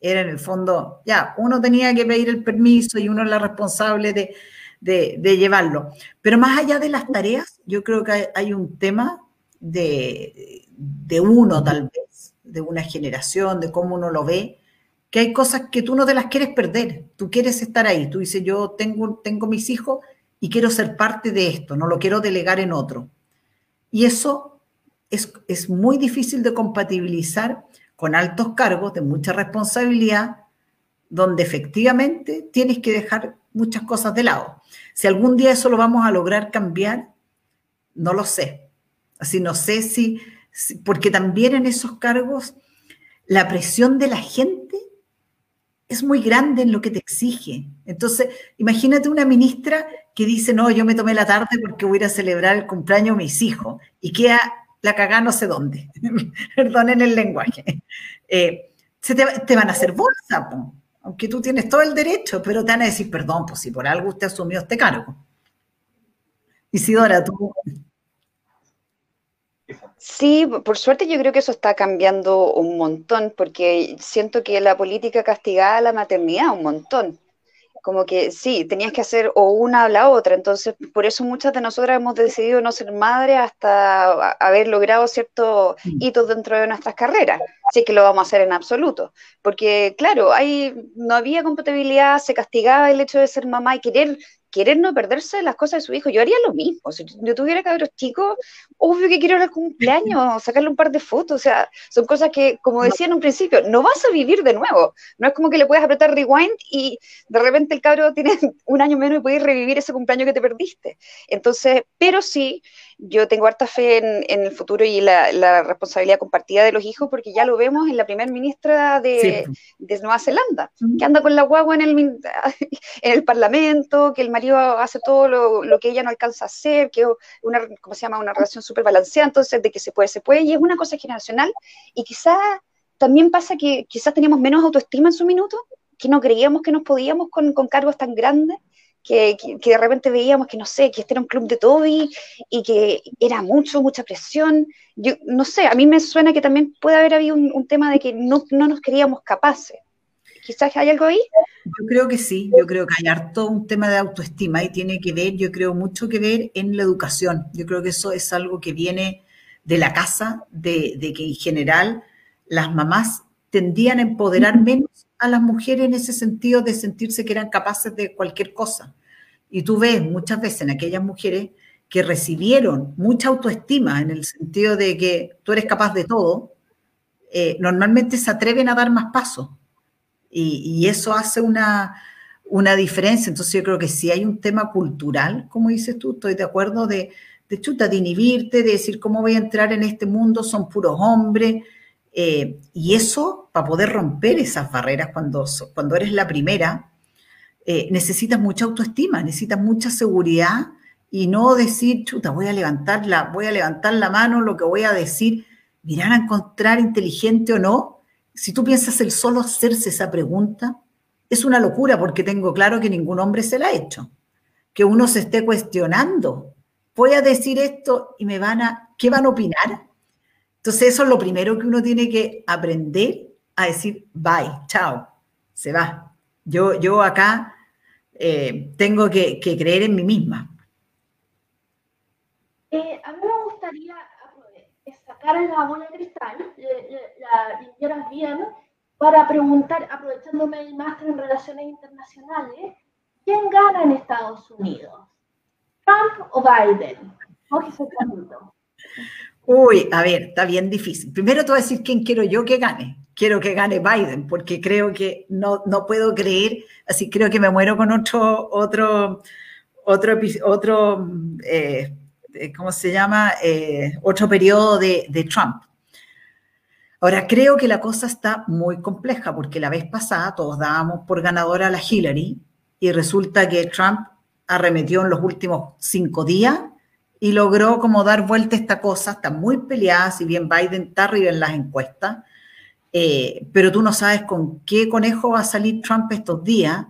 Era en el fondo, ya, uno tenía que pedir el permiso y uno es la responsable de, llevarlo. Pero más allá de las tareas, yo creo que hay, un tema de, uno tal vez, de una generación, de cómo uno lo ve, que hay cosas que tú no te las quieres perder, tú quieres estar ahí, tú dices, yo tengo, tengo mis hijos y quiero ser parte de esto, no lo quiero delegar en otro. Y eso es, es muy difícil de compatibilizar con altos cargos de mucha responsabilidad, donde efectivamente tienes que dejar muchas cosas de lado. Si algún día eso lo vamos a lograr cambiar, no lo sé. Así no sé si, porque también en esos cargos la presión de la gente es muy grande en lo que te exige. Entonces, imagínate una ministra que dice, no, yo me tomé la tarde porque voy a celebrar el cumpleaños de mis hijos y queda la cagá no sé dónde, perdonen el lenguaje, eh, se te, van a hacer bolsa, aunque tú tienes todo el derecho, pero te van a decir, perdón, pues si por algo usted asumió este cargo. Isidora, tú... Sí, por suerte yo creo que eso está cambiando un montón, porque siento que la política castigaba a la maternidad un montón como que sí, tenías que hacer o una o la otra. Entonces, por eso muchas de nosotras hemos decidido no ser madre hasta haber logrado ciertos mm. hitos dentro de nuestras carreras. Así que lo vamos a hacer en absoluto. Porque, claro, hay, no había compatibilidad, se castigaba el hecho de ser mamá y querer querer no perderse las cosas de su hijo. Yo haría lo mismo. Si yo tuviera cabros chicos, obvio que quiero al cumpleaños, sacarle un par de fotos. O sea, son cosas que, como decía en un principio, no vas a vivir de nuevo. No es como que le puedas apretar rewind y de repente el cabro tiene un año menos y puedes revivir ese cumpleaños que te perdiste. Entonces, pero sí, yo tengo harta fe en, el futuro y la, responsabilidad compartida de los hijos, porque ya lo vemos en la primera ministra de, Nueva Zelanda, que anda con la guagua en el, en el parlamento, que el marido hace todo lo, que ella no alcanza a hacer, que es una, ¿cómo se llama? Una relación súper balanceada, entonces de que se puede, se puede, y es una cosa generacional, y quizás también pasa que quizás teníamos menos autoestima en su minuto, que no creíamos que nos podíamos con, con cargos tan grandes, que, de repente veíamos que, no sé, que este era un club de Toby y que era mucho, mucha presión. Yo no sé, a mí me suena que también puede haber habido un, tema de que no, no, nos creíamos capaces. Quizás hay algo ahí. Yo creo que sí, yo creo que hay harto un tema de autoestima y tiene que ver, yo creo, mucho que ver en la educación. Yo creo que eso es algo que viene de la casa, de, de que en general las mamás tendían a empoderar menos a las mujeres en ese sentido de sentirse que eran capaces de cualquier cosa. Y tú ves muchas veces en aquellas mujeres que recibieron mucha autoestima en el sentido de que tú eres capaz de todo, eh, normalmente se atreven a dar más pasos. Y, eso hace una, una, diferencia. Entonces yo creo que si hay un tema cultural, como dices tú, estoy de acuerdo de, de chuta, de inhibirte, de decir cómo voy a entrar en este mundo, son puros hombres. Eh, y eso, para poder romper esas barreras cuando, cuando eres la primera, eh, necesitas mucha autoestima, necesitas mucha seguridad y no decir, chuta, voy a levantar la, voy a levantar la mano, lo que voy a decir, mirar a encontrar inteligente o no. Si tú piensas el solo hacerse esa pregunta, es una locura porque tengo claro que ningún hombre se la ha hecho. Que uno se esté cuestionando. Voy a decir esto y me van a, ¿qué van a opinar? Entonces eso es lo primero que uno tiene que aprender a decir, bye, chao, se va. Yo, yo acá eh, tengo que creer en mí misma. Eh, a mí me gustaría sacar la bola de cristal, la limpiaras bien, para preguntar, aprovechándome del máster en relaciones internacionales, ¿quién gana en Estados Unidos? ¿Trump o Biden? Uy, a ver, está bien difícil. Primero te voy a decir quién quiero yo que gane. Quiero que gane Biden, porque creo que no, no puedo creer, así creo que me muero con otro, otro, otro, otro eh, eh, ¿cómo se llama? Eh, otro periodo de, Trump. Ahora, creo que la cosa está muy compleja porque la vez pasada todos dábamos por ganadora a la Hillary y resulta que Trump arremetió en los últimos cinco días y logró como dar vuelta esta cosa. Está muy peleada, si bien Biden está arriba en las encuestas, eh, pero tú no sabes con qué conejo va a salir Trump estos días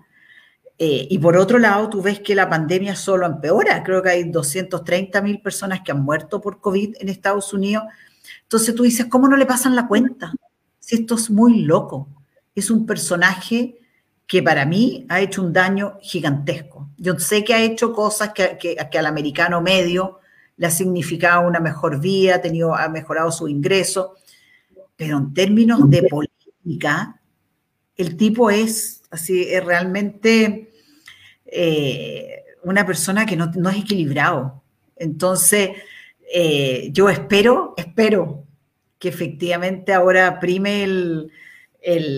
eh, y por otro lado, tú ves que la pandemia solo empeora. Creo que hay 230 mil personas que han muerto por COVID en Estados Unidos. Entonces tú dices, ¿cómo no le pasan la cuenta? Si esto es muy loco. Es un personaje que para mí ha hecho un daño gigantesco. Yo sé que ha hecho cosas que, que, al americano medio le ha significado una mejor vida, ha, tenido, ha mejorado su ingreso, pero en términos de política, el tipo es así, es realmente eh, una persona que no, es equilibrado. Entonces, eh, yo espero, espero que efectivamente ahora prime el,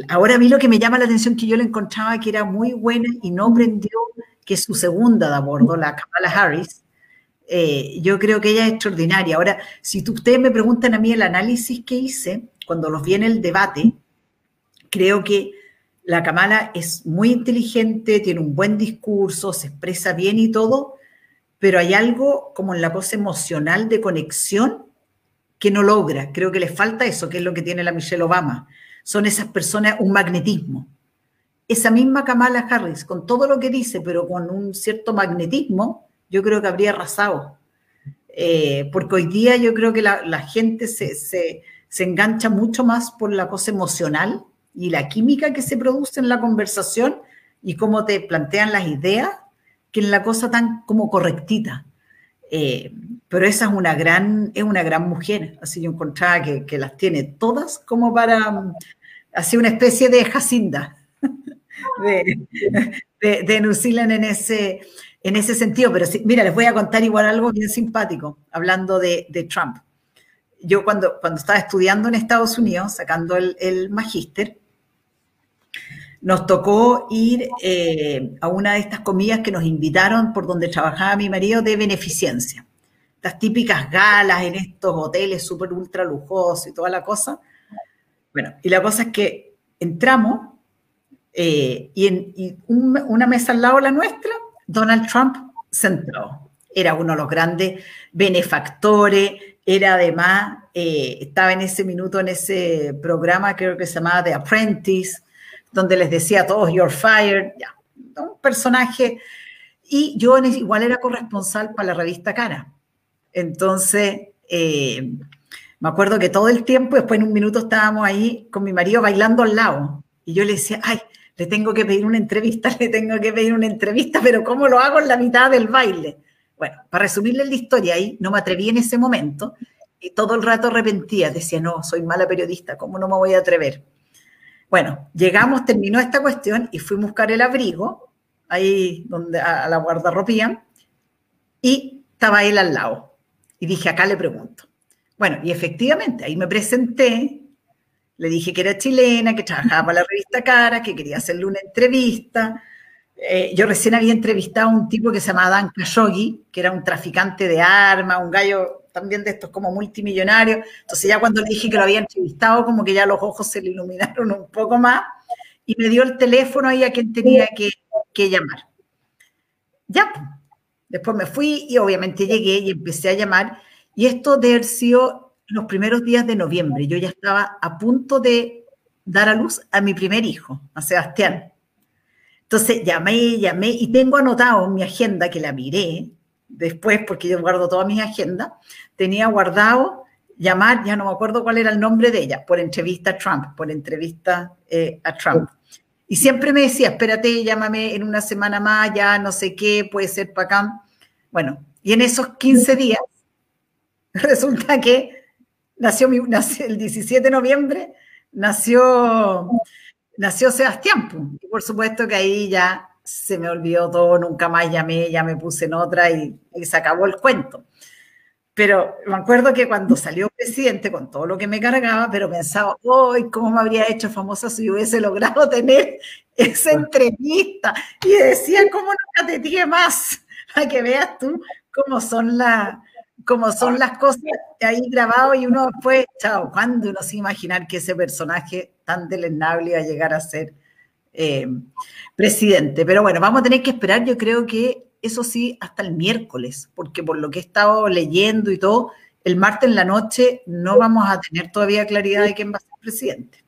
Ahora a mí lo que me llama la atención que yo le encontraba que era muy buena y no prendió, que su segunda de abordo, la Kamala Harris, eh, yo creo que ella es extraordinaria. Ahora, si ustedes me preguntan a mí el análisis que hice cuando los vi en el debate, creo que la Kamala es muy inteligente, tiene un buen discurso, se expresa bien y todo, pero hay algo como en la cosa emocional de conexión que no logra. Creo que le falta eso, que es lo que tiene la Michelle Obama. Son esas personas, un magnetismo. Esa misma Kamala Harris, con todo lo que dice, pero con un cierto magnetismo, yo creo que habría arrasado. Eh, porque hoy día yo creo que la, gente se, se engancha mucho más por la cosa emocional y la química que se produce en la conversación y cómo te plantean las ideas que en la cosa tan como correctita. Eh, pero esa es una gran, es una gran mujer, así yo encontraba que, que las tiene todas como para um, hacer una especie de Jacinda de, de, de New Zealand en ese, en ese sentido. Pero mira, les voy a contar igual algo bien simpático, hablando de, de Trump. Yo cuando, cuando estaba estudiando en Estados Unidos, sacando el, el magíster, nos tocó ir eh, a una de estas comidas que nos invitaron por donde trabajaba mi marido de beneficencia. Las típicas galas en estos hoteles súper ultra lujosos y toda la cosa. Bueno, y la cosa es que entramos eh, y en una mesa al lado de la nuestra, Donald Trump sentó. Era uno de los grandes benefactores, era además, eh, estaba en ese minuto en ese programa, creo que se llamaba The Apprentice, donde les decía a todos, you're fired, un personaje. Y yo igual era corresponsal para la revista Cara. Entonces, eh, me acuerdo que todo el tiempo, después en un minuto estábamos ahí con mi marido bailando al lado. Y yo le decía, ay, le tengo que pedir una entrevista, le tengo que pedir una entrevista, pero ¿cómo lo hago en la mitad del baile? Bueno, para resumirle la historia ahí, no me atreví en ese momento y todo el rato arrepentía, decía, no, soy mala periodista, ¿cómo no me voy a atrever? Bueno, llegamos, terminó esta cuestión y fuimos a buscar el abrigo, ahí donde a, la guardarropía, y estaba él al lado. Y dije, acá le pregunto. Bueno, y efectivamente, ahí me presenté, le dije que era chilena, que trabajaba para la revista Cara, que quería hacerle una entrevista. Eh, yo recién había entrevistado a un tipo que se llamaba Dan Khashoggi, que era un traficante de armas, un gallo también de estos como multimillonarios. Entonces ya cuando le dije que lo había entrevistado, como que ya los ojos se le iluminaron un poco más y me dio el teléfono ahí a quien tenía que, que llamar. Ya, pues. después me fui y obviamente llegué y empecé a llamar. Y esto de haber sido los primeros días de noviembre. Yo ya estaba a punto de dar a luz a mi primer hijo, a Sebastián. Entonces llamé, llamé y tengo anotado en mi agenda que la miré, después, porque yo guardo todas mis agendas, tenía guardado llamar, ya no me acuerdo cuál era el nombre de ella, por entrevista a Trump, por entrevista eh, a Trump. Y siempre me decía, espérate, llámame en una semana más, ya no sé qué, puede ser para acá. Bueno, y en esos 15 días, resulta que nació, mi, el 17 de noviembre, nació, nació Sebastián. Y por supuesto que ahí ya se me olvidó todo, nunca más llamé, ya me puse en otra y, se acabó el cuento. Pero me acuerdo que cuando salió presidente, con todo lo que me cargaba, pero pensaba, ¡ay, cómo me habría hecho famosa si hubiese logrado tener esa entrevista! Y decía, ¿cómo nunca te dije más? Para que veas tú cómo son, la, cómo son las cosas ahí grabado y uno fue, chao, ¿cuándo uno se imaginar que ese personaje tan deleznable iba a llegar a ser eh, presidente. Pero bueno, vamos a tener que esperar, yo creo que eso sí, hasta el miércoles, porque por lo que he estado leyendo y todo, el martes en la noche no vamos a tener todavía claridad de quién va a ser presidente.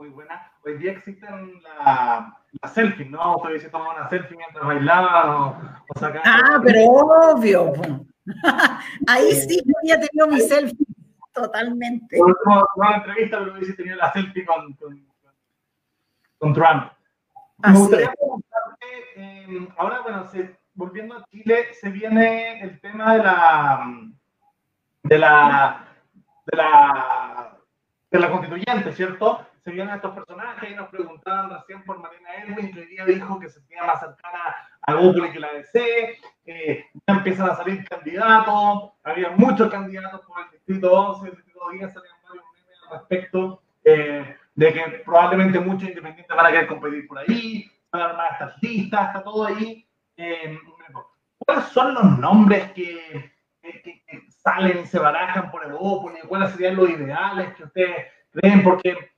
muy buena. Hoy día existen las la selfies, ¿no? Ustedes se toman una selfie mientras bailaban o, sacaban. Ah, pero obvio. Ahí sí yo había tenido mi selfie. Totalmente. Una, una entrevista, pero hubiese tenido la selfie con, con, con Trump. Me gustaría preguntarte, eh, ahora, bueno, se, volviendo a Chile, se viene el tema de la, de la, de la, de la constituyente, ¿cierto? Se vienen estos personajes y nos preguntaban recién por Marina Elwin, que día dijo que se tenía más cercana a Google que la DC, eh, ya empiezan a salir candidatos, había muchos candidatos por el distrito 11, el distrito 10, salían varios memes al respecto, eh, de que probablemente muchos independientes van a querer competir por ahí, van a armar estas listas, está todo ahí. Eh, ¿Cuáles son los nombres que, que, salen y se barajan por el y ¿Cuáles serían los ideales que ustedes creen? Porque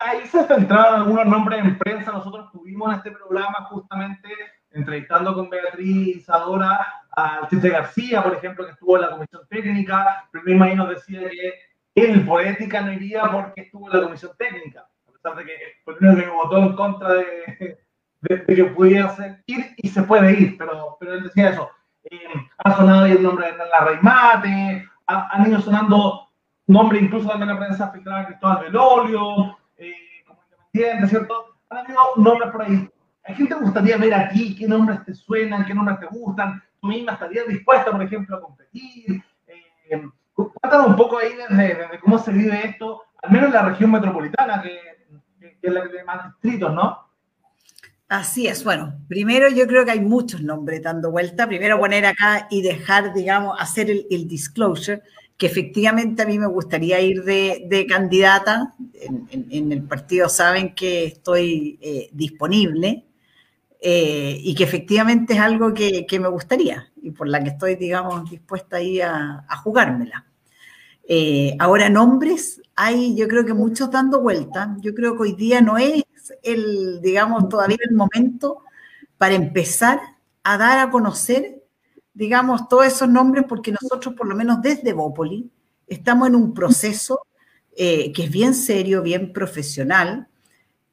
ahí se centraron algunos nombres en prensa. Nosotros tuvimos en este programa justamente entrevistando con Beatriz Isadora a Tite García, por ejemplo, que estuvo en la comisión técnica, pero mismo ahí nos decía que él por ética no iría porque estuvo en la comisión técnica, a pesar de que el único que votó en contra de, de, que pudiera ir y se puede ir, pero, pero él decía eso. Eh, ha sonado ahí el nombre de la Reymate, han ido sonando nombres incluso también la prensa filtrada Cristóbal Belolio, eh, como independiente, ¿cierto? Han habido nombres por ahí. ¿A quién te gustaría ver aquí? ¿Qué nombres te suenan? ¿Qué nombres te gustan? ¿Tú misma estarías dispuesta, por ejemplo, a competir? Eh, cuéntanos un poco ahí de, cómo se vive esto, al menos en la región metropolitana, que, es la que tiene más distritos, ¿no? Así es, bueno, primero yo creo que hay muchos nombres dando vuelta. Primero poner acá y dejar, digamos, hacer el, disclosure, que efectivamente a mí me gustaría ir de, candidata. En, el partido saben que estoy eh, disponible eh, y que efectivamente es algo que, me gustaría y por la que estoy, digamos, dispuesta ahí a, jugármela. Eh, ahora, nombres, hay yo creo que muchos dando vuelta. Yo creo que hoy día no es el, digamos, todavía el momento para empezar a dar a conocer, digamos, todos esos nombres, porque nosotros, por lo menos desde Bópoli, estamos en un proceso eh, que es bien serio, bien profesional,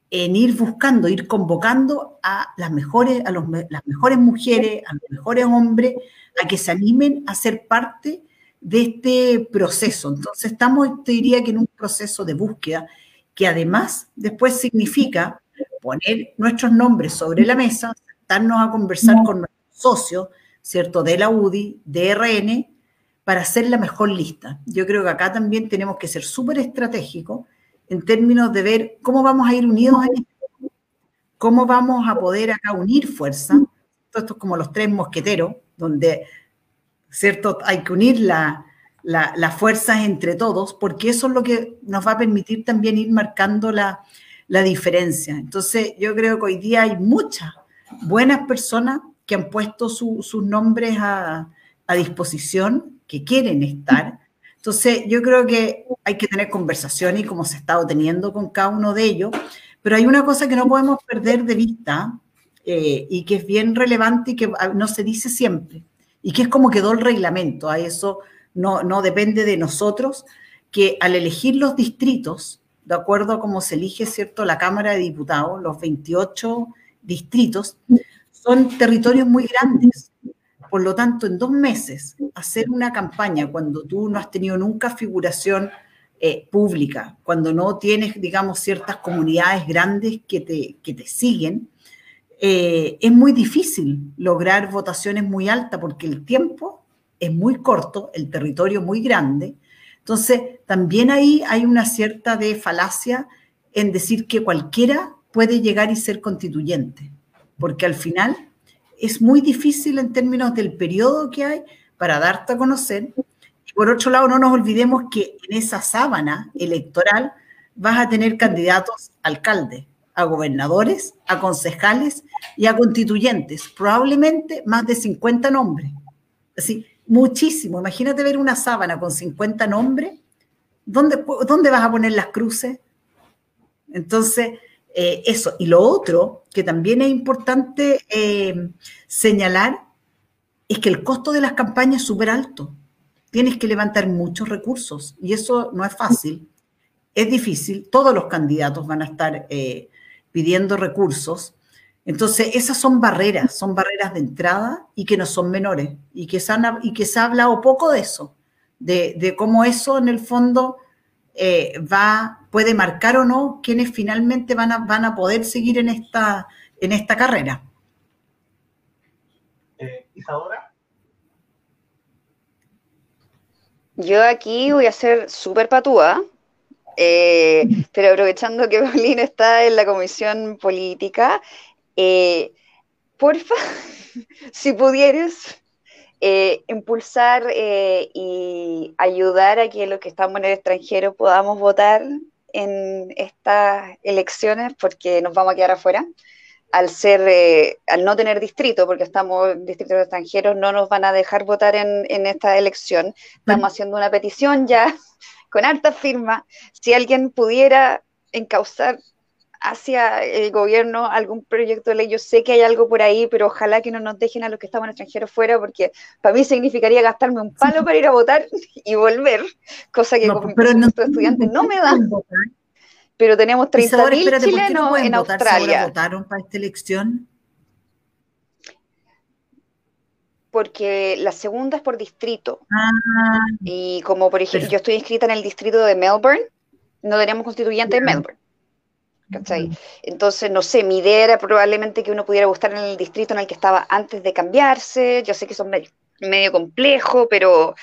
en ir buscando, ir convocando a las mejores, a las mejores mujeres, a los mejores hombres, a que se animen a ser parte de este proceso. Entonces estamos, te diría que en un proceso de búsqueda que además después significa poner nuestros nombres sobre la mesa, sentarnos a conversar con nuestros socios, ¿cierto? De la UDI, de RN, para hacer la mejor lista. Yo creo que acá también tenemos que ser súper estratégicos en términos de ver cómo vamos a ir unidos en esto, cómo vamos a poder acá unir fuerza. Esto es como los tres mosqueteros, donde, ¿cierto? Hay que unir las fuerzas entre todos, porque eso es lo que nos va a permitir también ir marcando la, diferencia. Entonces, yo creo que hoy día hay muchas buenas personas que han puesto sus nombres a, a disposición, que quieren estar entonces, yo creo que hay que tener conversaciones y como se ha estado teniendo con cada uno de ellos, pero hay una cosa que no podemos perder de vista eh, y que es bien relevante y que no se dice siempre, y que es como quedó el reglamento, a eso no, no depende de nosotros, que al elegir los distritos, de acuerdo a cómo se elige, ¿cierto?, la Cámara de Diputados, los 28 distritos, son territorios muy grandes. Por lo tanto, en dos meses, hacer una campaña cuando tú no has tenido nunca figuración eh, pública, cuando no tienes, digamos, ciertas comunidades grandes que te, que te siguen, eh, es muy difícil lograr votaciones muy altas porque el tiempo es muy corto, el territorio muy grande. Entonces, también ahí hay una cierta falacia en decir que cualquiera puede llegar y ser constituyente, porque al final es muy difícil en términos del periodo que hay para darte a conocer. Y por otro lado, no nos olvidemos que en esa sábana electoral vas a tener candidatos alcaldes, a gobernadores, a concejales y a constituyentes, probablemente más de 50 nombres. Así, muchísimo. Imagínate ver una sábana con 50 nombres. ¿Dónde, ¿Dónde vas a poner las cruces? Entonces, eh, eso. Y lo otro que también es importante eh, señalar es que el costo de las campañas es súper alto. Tienes que levantar muchos recursos y eso no es fácil. Es difícil. Todos los candidatos van a estar eh, pidiendo recursos. Entonces, esas son barreras, son barreras de entrada y que no son menores y que se, y que se ha hablado poco de eso, de, de cómo eso en el fondo va, puede marcar o no quienes finalmente van a, van a poder seguir en esta, en esta carrera. Eh, Isadora. Yo aquí voy a ser súper patúa, eh, pero aprovechando que Paulina está en la comisión política, porfa, si pudieras, eh, impulsar eh, y ayudar a que los que estamos en el extranjero podamos votar en estas elecciones porque nos vamos a quedar afuera. Al ser, eh, al no tener distrito, porque estamos en distritos extranjeros, no nos van a dejar votar en, en esta elección. Estamos haciendo una petición ya con alta firma. Si alguien pudiera encauzar hacia el gobierno algún proyecto de ley. Yo sé que hay algo por ahí, pero ojalá que no nos dejen a los que estamos en extranjero fuera, porque para mí significaría gastarme un palo para ir a votar y volver, cosa que como pero no, estudiante no me da. Pero tenemos 30.000 chilenos en Australia. votaron para esta elección? Porque la segunda es por distrito. Ah. y como por ejemplo, yo estoy inscrita en el distrito de Melbourne, no tenemos constituyente en Melbourne. Entonces, no sé, mi idea era probablemente que uno pudiera gustar en el distrito en el que estaba antes de cambiarse. Yo sé que son medio, medio complejo, pero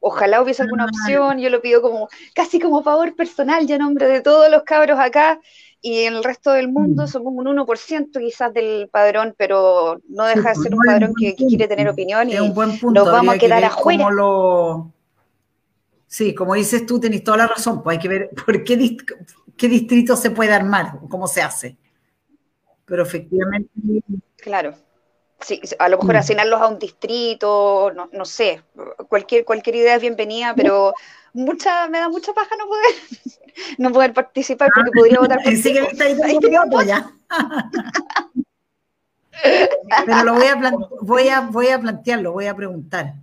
ojalá hubiese alguna opción. Yo lo pido como casi como favor personal, ya en nombre de todos los cabros acá. Y en el resto del mundo mm. somos un 1% quizás del padrón, pero no deja de ser un padrón que, quiere tener opinión y nos vamos a quedar afuera. Sí, como dices tú, tenés toda la razón, pues hay que ver por qué, qué distrito se puede armar, cómo se hace. Pero efectivamente. Claro. Sí, a lo mejor mm. asignarlos a un distrito, no, no, sé, cualquier, cualquier idea es bienvenida, pero mucha, me da mucha paja no poder, no poder participar porque ah, podría votar por sí, que ya. Pero lo voy a, voy, a, voy a plantearlo, voy a preguntar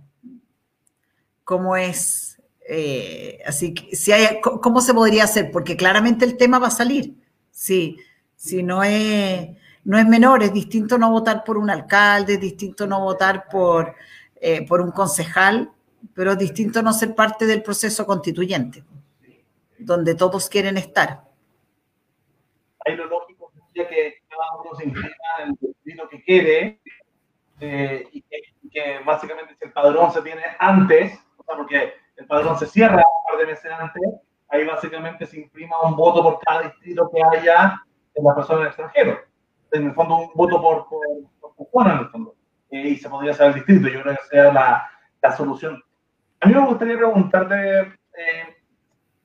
cómo es eh, así que, si hay, ¿cómo se podría hacer? Porque claramente el tema va a salir. Si, si no, es, no es menor, es distinto no votar por un alcalde, es distinto no votar por, eh, por un concejal pero es distinto no ser parte del proceso constituyente, donde todos quieren estar. Ahí lo lógico que cada uno se inclina en el que quiere eh, y, que, básicamente si el padrón se tiene antes, o sea, porque el padrón se cierra un par de meses antes, ahí básicamente se imprima un voto por cada distrito que haya en la persona del extranjero. En el fondo, un voto por, por, en el fondo. Eh, y se podría hacer el distrito. Yo creo que sea la, la solución. A mí me gustaría preguntarte, eh,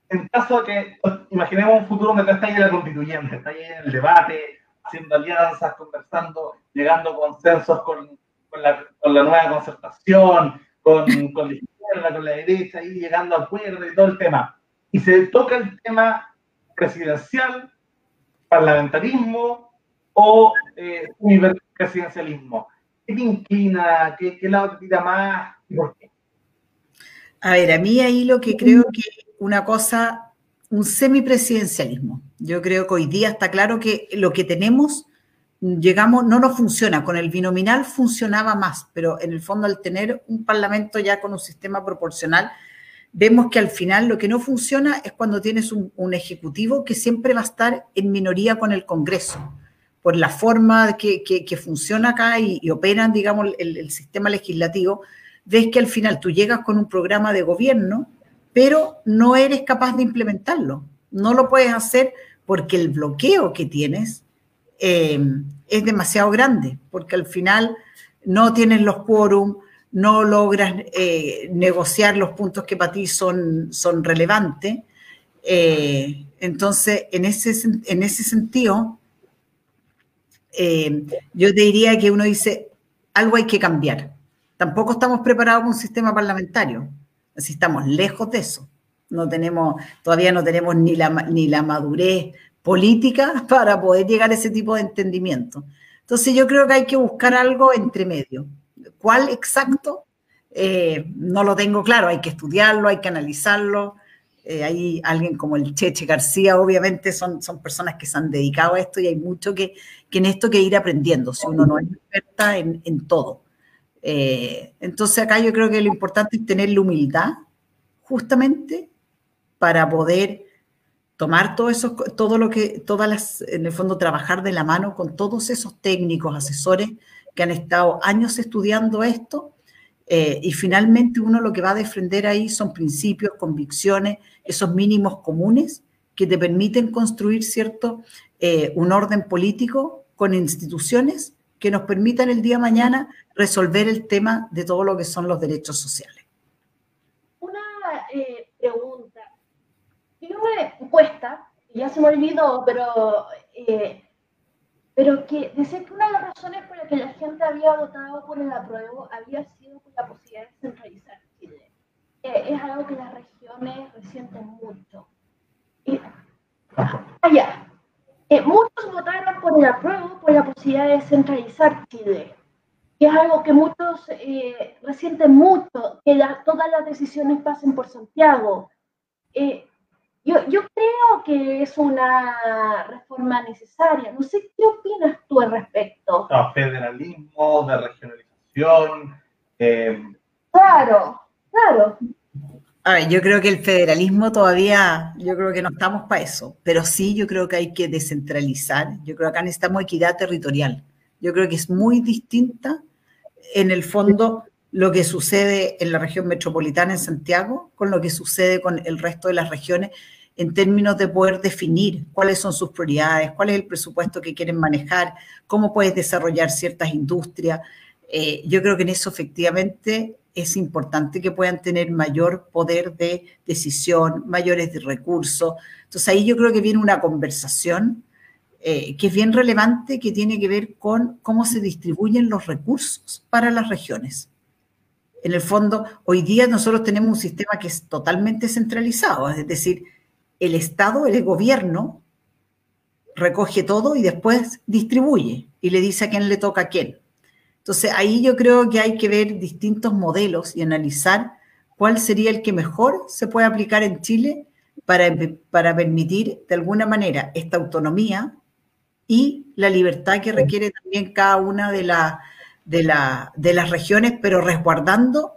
en caso de que, imaginemos un futuro donde tú estás ahí la constituyente, estás ahí el debate, haciendo alianzas, conversando, llegando a consensos con, con, la, con la, nueva concertación, con, con, con la derecha, y llegando a acuerdos y todo el tema. Y se toca el tema presidencial, parlamentarismo o eh, presidencialismo. ¿Qué te inclina? ¿Qué, qué lado te tira más? ¿Y por qué? A ver, a mí ahí lo que creo que una cosa, un semipresidencialismo. Yo creo que hoy día está claro que lo que tenemos, llegamos, no nos funciona. Con el binominal funcionaba más, pero en el fondo al tener un parlamento ya con un sistema proporcional, vemos que al final lo que no funciona es cuando tienes un, ejecutivo que siempre va a estar en minoría con el Congreso por la forma que, que, funciona acá y, y operan, digamos, el, el, sistema legislativo, ves que al final tú llegas con un programa de gobierno, pero no eres capaz de implementarlo. No lo puedes hacer porque el bloqueo que tienes eh, es demasiado grande, porque al final no tienes los quórum, no logras eh, negociar los puntos que para ti son, son relevantes. Eh, entonces, en ese, en ese sentido, yo te diría que uno dice, algo hay que cambiar. Tampoco estamos preparados para un sistema parlamentario, así estamos lejos de eso. No tenemos, todavía no tenemos ni la, ni la madurez política para poder llegar a ese tipo de entendimiento. Entonces yo creo que hay que buscar algo entre medio. ¿Cuál exacto? Eh, no lo tengo claro, hay que estudiarlo, hay que analizarlo, eh, hay alguien como el Cheche García, obviamente son, son personas que se han dedicado a esto y hay mucho que, que en esto que ir aprendiendo, si uno no es experta en, en todo. Eh, entonces acá yo creo que lo importante es tener la humildad justamente para poder tomar todo eso, todo lo que, todas las, en el fondo trabajar de la mano con todos esos técnicos, asesores que han estado años estudiando esto eh, y finalmente uno lo que va a defender ahí son principios, convicciones, esos mínimos comunes que te permiten construir, ¿cierto?, eh, un orden político con instituciones que nos permitan el día de mañana resolver el tema de todo lo que son los derechos sociales. Una eh, pregunta. Una encuesta, ya se me olvidó, pero eh, pero que decía que una de las razones por las que la gente había votado por el apruebo había sido por la posibilidad de centralizar Chile. Eh, es algo que las regiones resienten mucho. Allá, eh, muchos votaron por el apruebo por la posibilidad de centralizar Chile. Que es algo que muchos eh, resienten mucho, que la, todas las decisiones pasen por Santiago. Eh, yo, yo, creo que es una reforma necesaria. No sé qué opinas tú al respecto. No, federalismo, de regionalización. Eh... Claro, claro. A ver, yo creo que el federalismo todavía, yo creo que no estamos para eso, pero sí yo creo que hay que descentralizar. Yo creo que acá necesitamos equidad territorial. Yo creo que es muy distinta en el fondo lo que sucede en la región metropolitana en Santiago con lo que sucede con el resto de las regiones en términos de poder definir cuáles son sus prioridades, cuál es el presupuesto que quieren manejar, cómo puedes desarrollar ciertas industrias. Eh, yo creo que en eso efectivamente es importante que puedan tener mayor poder de decisión, mayores recursos. Entonces ahí yo creo que viene una conversación eh, que es bien relevante, que tiene que ver con cómo se distribuyen los recursos para las regiones. En el fondo, hoy día nosotros tenemos un sistema que es totalmente centralizado, es decir, el Estado, el gobierno, recoge todo y después distribuye y le dice a quién le toca a quién. Entonces ahí yo creo que hay que ver distintos modelos y analizar cuál sería el que mejor se puede aplicar en Chile para, para permitir de alguna manera esta autonomía y la libertad que requiere también cada una de, la, de, la, de las regiones, pero resguardando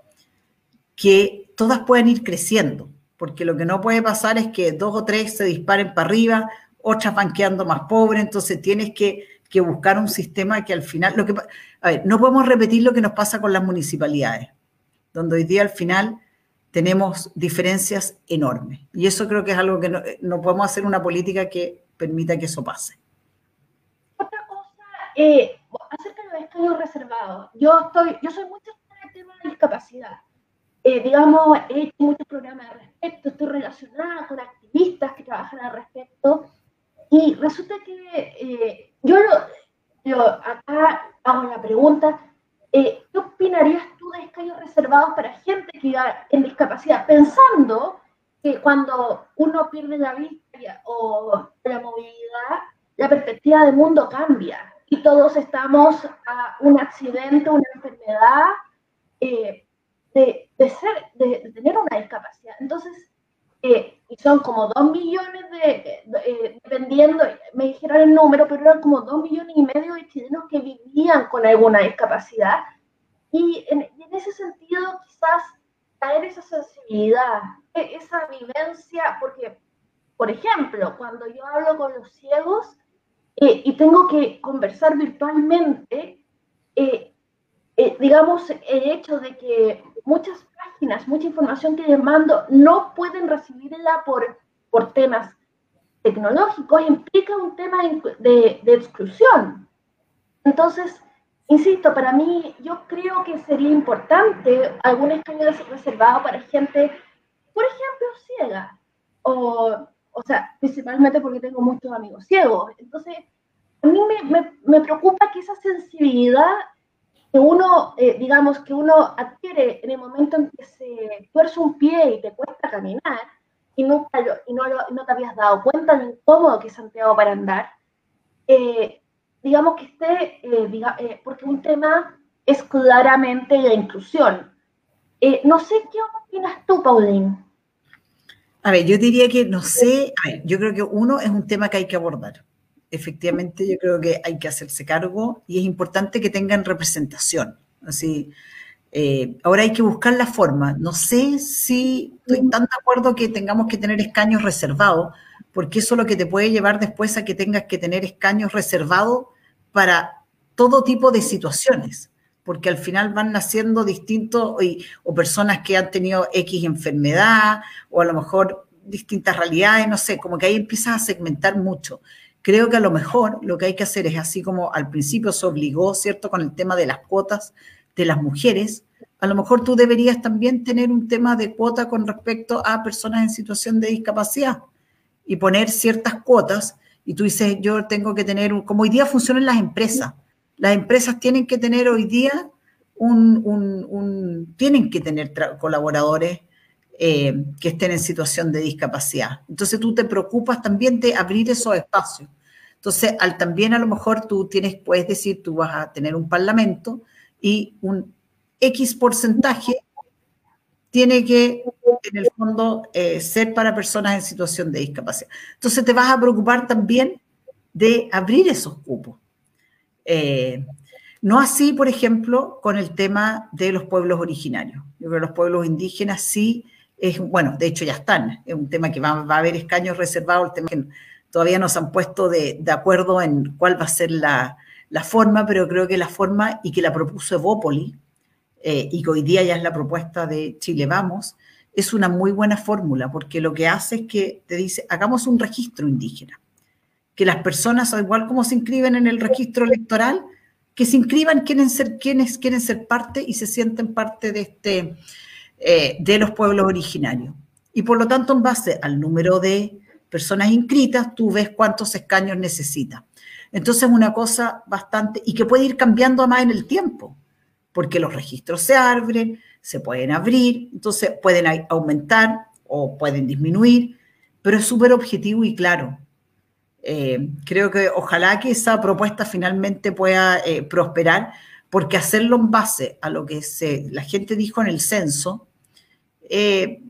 que todas puedan ir creciendo, porque lo que no puede pasar es que dos o tres se disparen para arriba, otras van quedando más pobres, entonces tienes que, que buscar un sistema que al final, lo que, a ver, no podemos repetir lo que nos pasa con las municipalidades, donde hoy día al final tenemos diferencias enormes. Y eso creo que es algo que no, podemos hacer una política que permita que eso pase. Otra cosa, eh, escaños reservados. Yo, estoy, yo soy mucho en el tema de discapacidad. Eh, digamos, he hecho muchos programas al respecto, estoy relacionada con activistas que trabajan al respecto. Y resulta que eh, yo, yo acá hago la pregunta, eh, ¿qué opinarías tú de escaños reservados para gente que va en discapacidad? Pensando que cuando uno pierde la vista o la movilidad, la perspectiva del mundo cambia y todos estamos a un accidente, una enfermedad, eh, de, ser, de, tener una discapacidad. Entonces, eh, y son como dos millones de, dependiendo, me dijeron el número, pero eran como dos millones y medio de chilenos que vivían con alguna discapacidad. Y en, ese sentido, quizás traer esa sensibilidad, e, esa vivencia, porque, por ejemplo, cuando yo hablo con los ciegos eh, y tengo que conversar virtualmente, eh, eh, digamos, el hecho de que muchas páginas, mucha información que les mando no pueden recibirla por, por temas tecnológicos, implica un tema de, de exclusión. Entonces, insisto, para mí yo creo que sería importante algún escaño reservado para gente, por ejemplo, ciega, o, o sea, principalmente porque tengo muchos amigos ciegos. Entonces, a mí me, me, me preocupa que esa sensibilidad que uno, eh, digamos, que uno adquiere en el momento en que se tuerce un pie y te cuesta caminar y, nunca y no, no, te habías dado cuenta lo incómodo que es Santiago para andar, eh, digamos que esté, eh, porque un tema es claramente la inclusión. no sé qué opinas tú, Pauline. A ver, yo diría que no sé, a ver, yo creo que uno es un tema que hay que abordar efectivamente yo creo que hay que hacerse cargo y es importante que tengan representación. Así, eh, ahora hay que buscar la forma. No sé si estoy tan de acuerdo que tengamos que tener escaños reservados, porque eso es lo que te puede llevar después a que tengas que tener escaños reservados para todo tipo de situaciones, porque al final van naciendo distintos o personas que han tenido X enfermedad o a lo mejor distintas realidades, no sé, como que ahí empiezas a segmentar mucho. Creo que a lo mejor lo que hay que hacer es así como al principio se obligó, ¿cierto?, con el tema de las cuotas de las mujeres, a lo mejor tú deberías también tener un tema de cuota con respecto a personas en situación de discapacidad y poner ciertas cuotas. Y tú dices, yo tengo que tener, como hoy día funcionan las empresas, las empresas tienen que tener hoy día un, tienen que tener colaboradores eh, que estén en situación de discapacidad. Entonces tú te preocupas también de abrir esos espacios. Entonces, al también a lo mejor tú tienes, puedes decir, tú vas a tener un parlamento y un X porcentaje tiene que, en el fondo, eh, ser para personas en situación de discapacidad. Entonces, te vas a preocupar también de abrir esos cupos. Eh, no así, por ejemplo, con el tema de los pueblos originarios. Yo creo que los pueblos indígenas sí es, bueno, de hecho ya están, es un tema que va, a haber escaños reservados, el tema que todavía no se han puesto de, acuerdo en cuál va a ser la, forma, pero creo que la forma y que la propuso Evópoli, eh, y que hoy día ya es la propuesta de Chile Vamos, es una muy buena fórmula, porque lo que hace es que te dice, hagamos un registro indígena, que las personas, igual como se inscriben en el registro electoral, que se inscriban quieren ser, quienes quieren ser parte y se sienten parte de este, eh, de los pueblos originarios. Y por lo tanto, en base al número de personas inscritas, tú ves cuántos escaños necesita. Entonces, una cosa bastante, y que puede ir cambiando más en el tiempo, porque los registros se abren, se pueden abrir, entonces pueden aumentar o pueden disminuir, pero es súper objetivo y claro. Eh, creo que ojalá que esa propuesta finalmente pueda eh, prosperar, porque hacerlo en base a lo que la gente dijo en el censo, eh,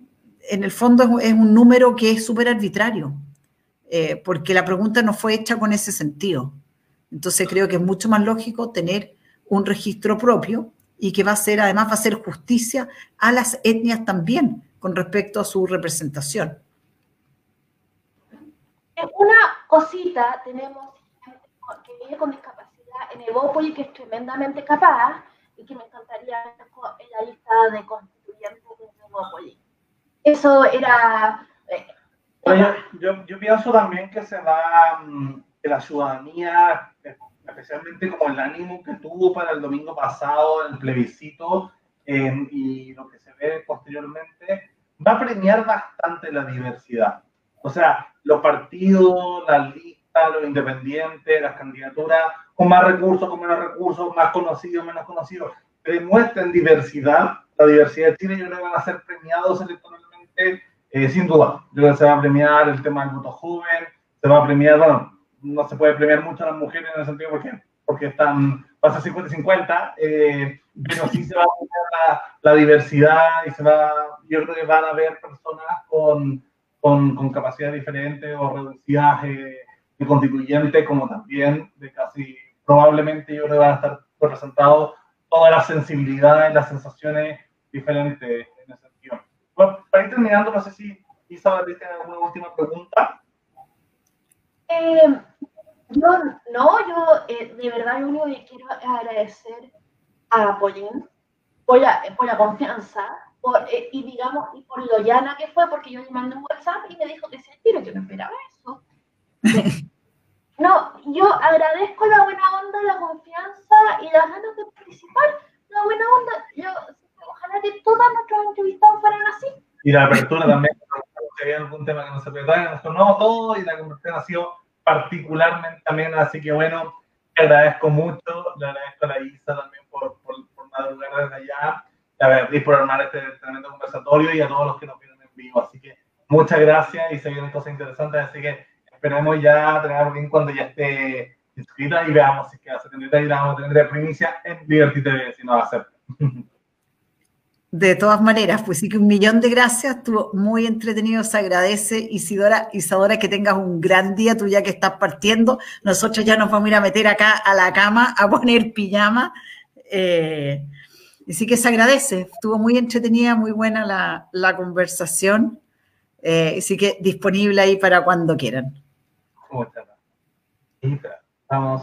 en el fondo es, un número que es súper arbitrario, porque la pregunta no fue hecha con ese sentido. Entonces creo que es mucho más lógico tener un registro propio y que va a ser, además va a hacer justicia a las etnias también con respecto a su representación. Una cosita, tenemos gente que vive con discapacidad en Evópolis que es tremendamente capaz y que me encantaría en la lista de constituyentes de Evópolis. Eso era... Eh, yo, yo, pienso también que se da mm, que la ciudadanía, especialmente como el ánimo que tuvo para el domingo pasado, el plebiscito em, y lo que se ve posteriormente, va a premiar bastante la diversidad. O sea, los partidos, las listas, los independientes, las candidaturas, con más recursos, con menos recursos, más conocidos, menos conocidos, demuestren diversidad. La diversidad de Chile yo creo que van a ser premiados electoralmente, eh, sin duda. Yo creo que se va a premiar el tema del voto joven, se va a premiar, bueno, no se puede premiar mucho a las mujeres en el sentido porque, porque están, pasa 50-50, eh, pero sí se va a premiar la, diversidad y se va, yo creo que van a haber personas con con, con capacidades diferentes o reducidas eh, de constituyente, como también de casi probablemente yo creo que van a estar representados todas las sensibilidades, las sensaciones diferentes en ese sentido. Bueno, para ir terminando, no sé si Isabel tiene alguna última pregunta. Eh, yo, no, yo eh, de verdad lo único que quiero agradecer a Paulín por la, por la confianza eh, y digamos, y por lo llana que fue, porque yo le mandé un WhatsApp y me dijo que se tiro, yo no esperaba eso. no, yo agradezco la buena onda, la confianza y las ganas de participar. La buena onda, yo, ojalá que todos nuestros entrevistados fueran así. Y la apertura también, si había algún tema que no se nos sonó todo y la conversación ha sido particularmente también, así que bueno, te agradezco mucho, le agradezco a la Isa también por, por, por madrugar desde allá a por armar este tremendo conversatorio y a todos los que nos vienen en vivo. Así que muchas gracias y se vienen cosas interesantes, así que esperemos ya tener alguien cuando ya esté inscrita y veamos si queda 73 y la vamos a tener de primicia en Liberty TV, si no va a ser. De todas maneras, pues sí que un millón de gracias, estuvo muy entretenido, se agradece. Isidora, Isadora, que tengas un gran día, tú ya que estás partiendo. Nosotros ya nos vamos a ir a meter acá a la cama a poner pijama. Eh, Así que se agradece, estuvo muy entretenida, muy buena la, conversación. Eh, así que disponible ahí para cuando quieran. Vamos.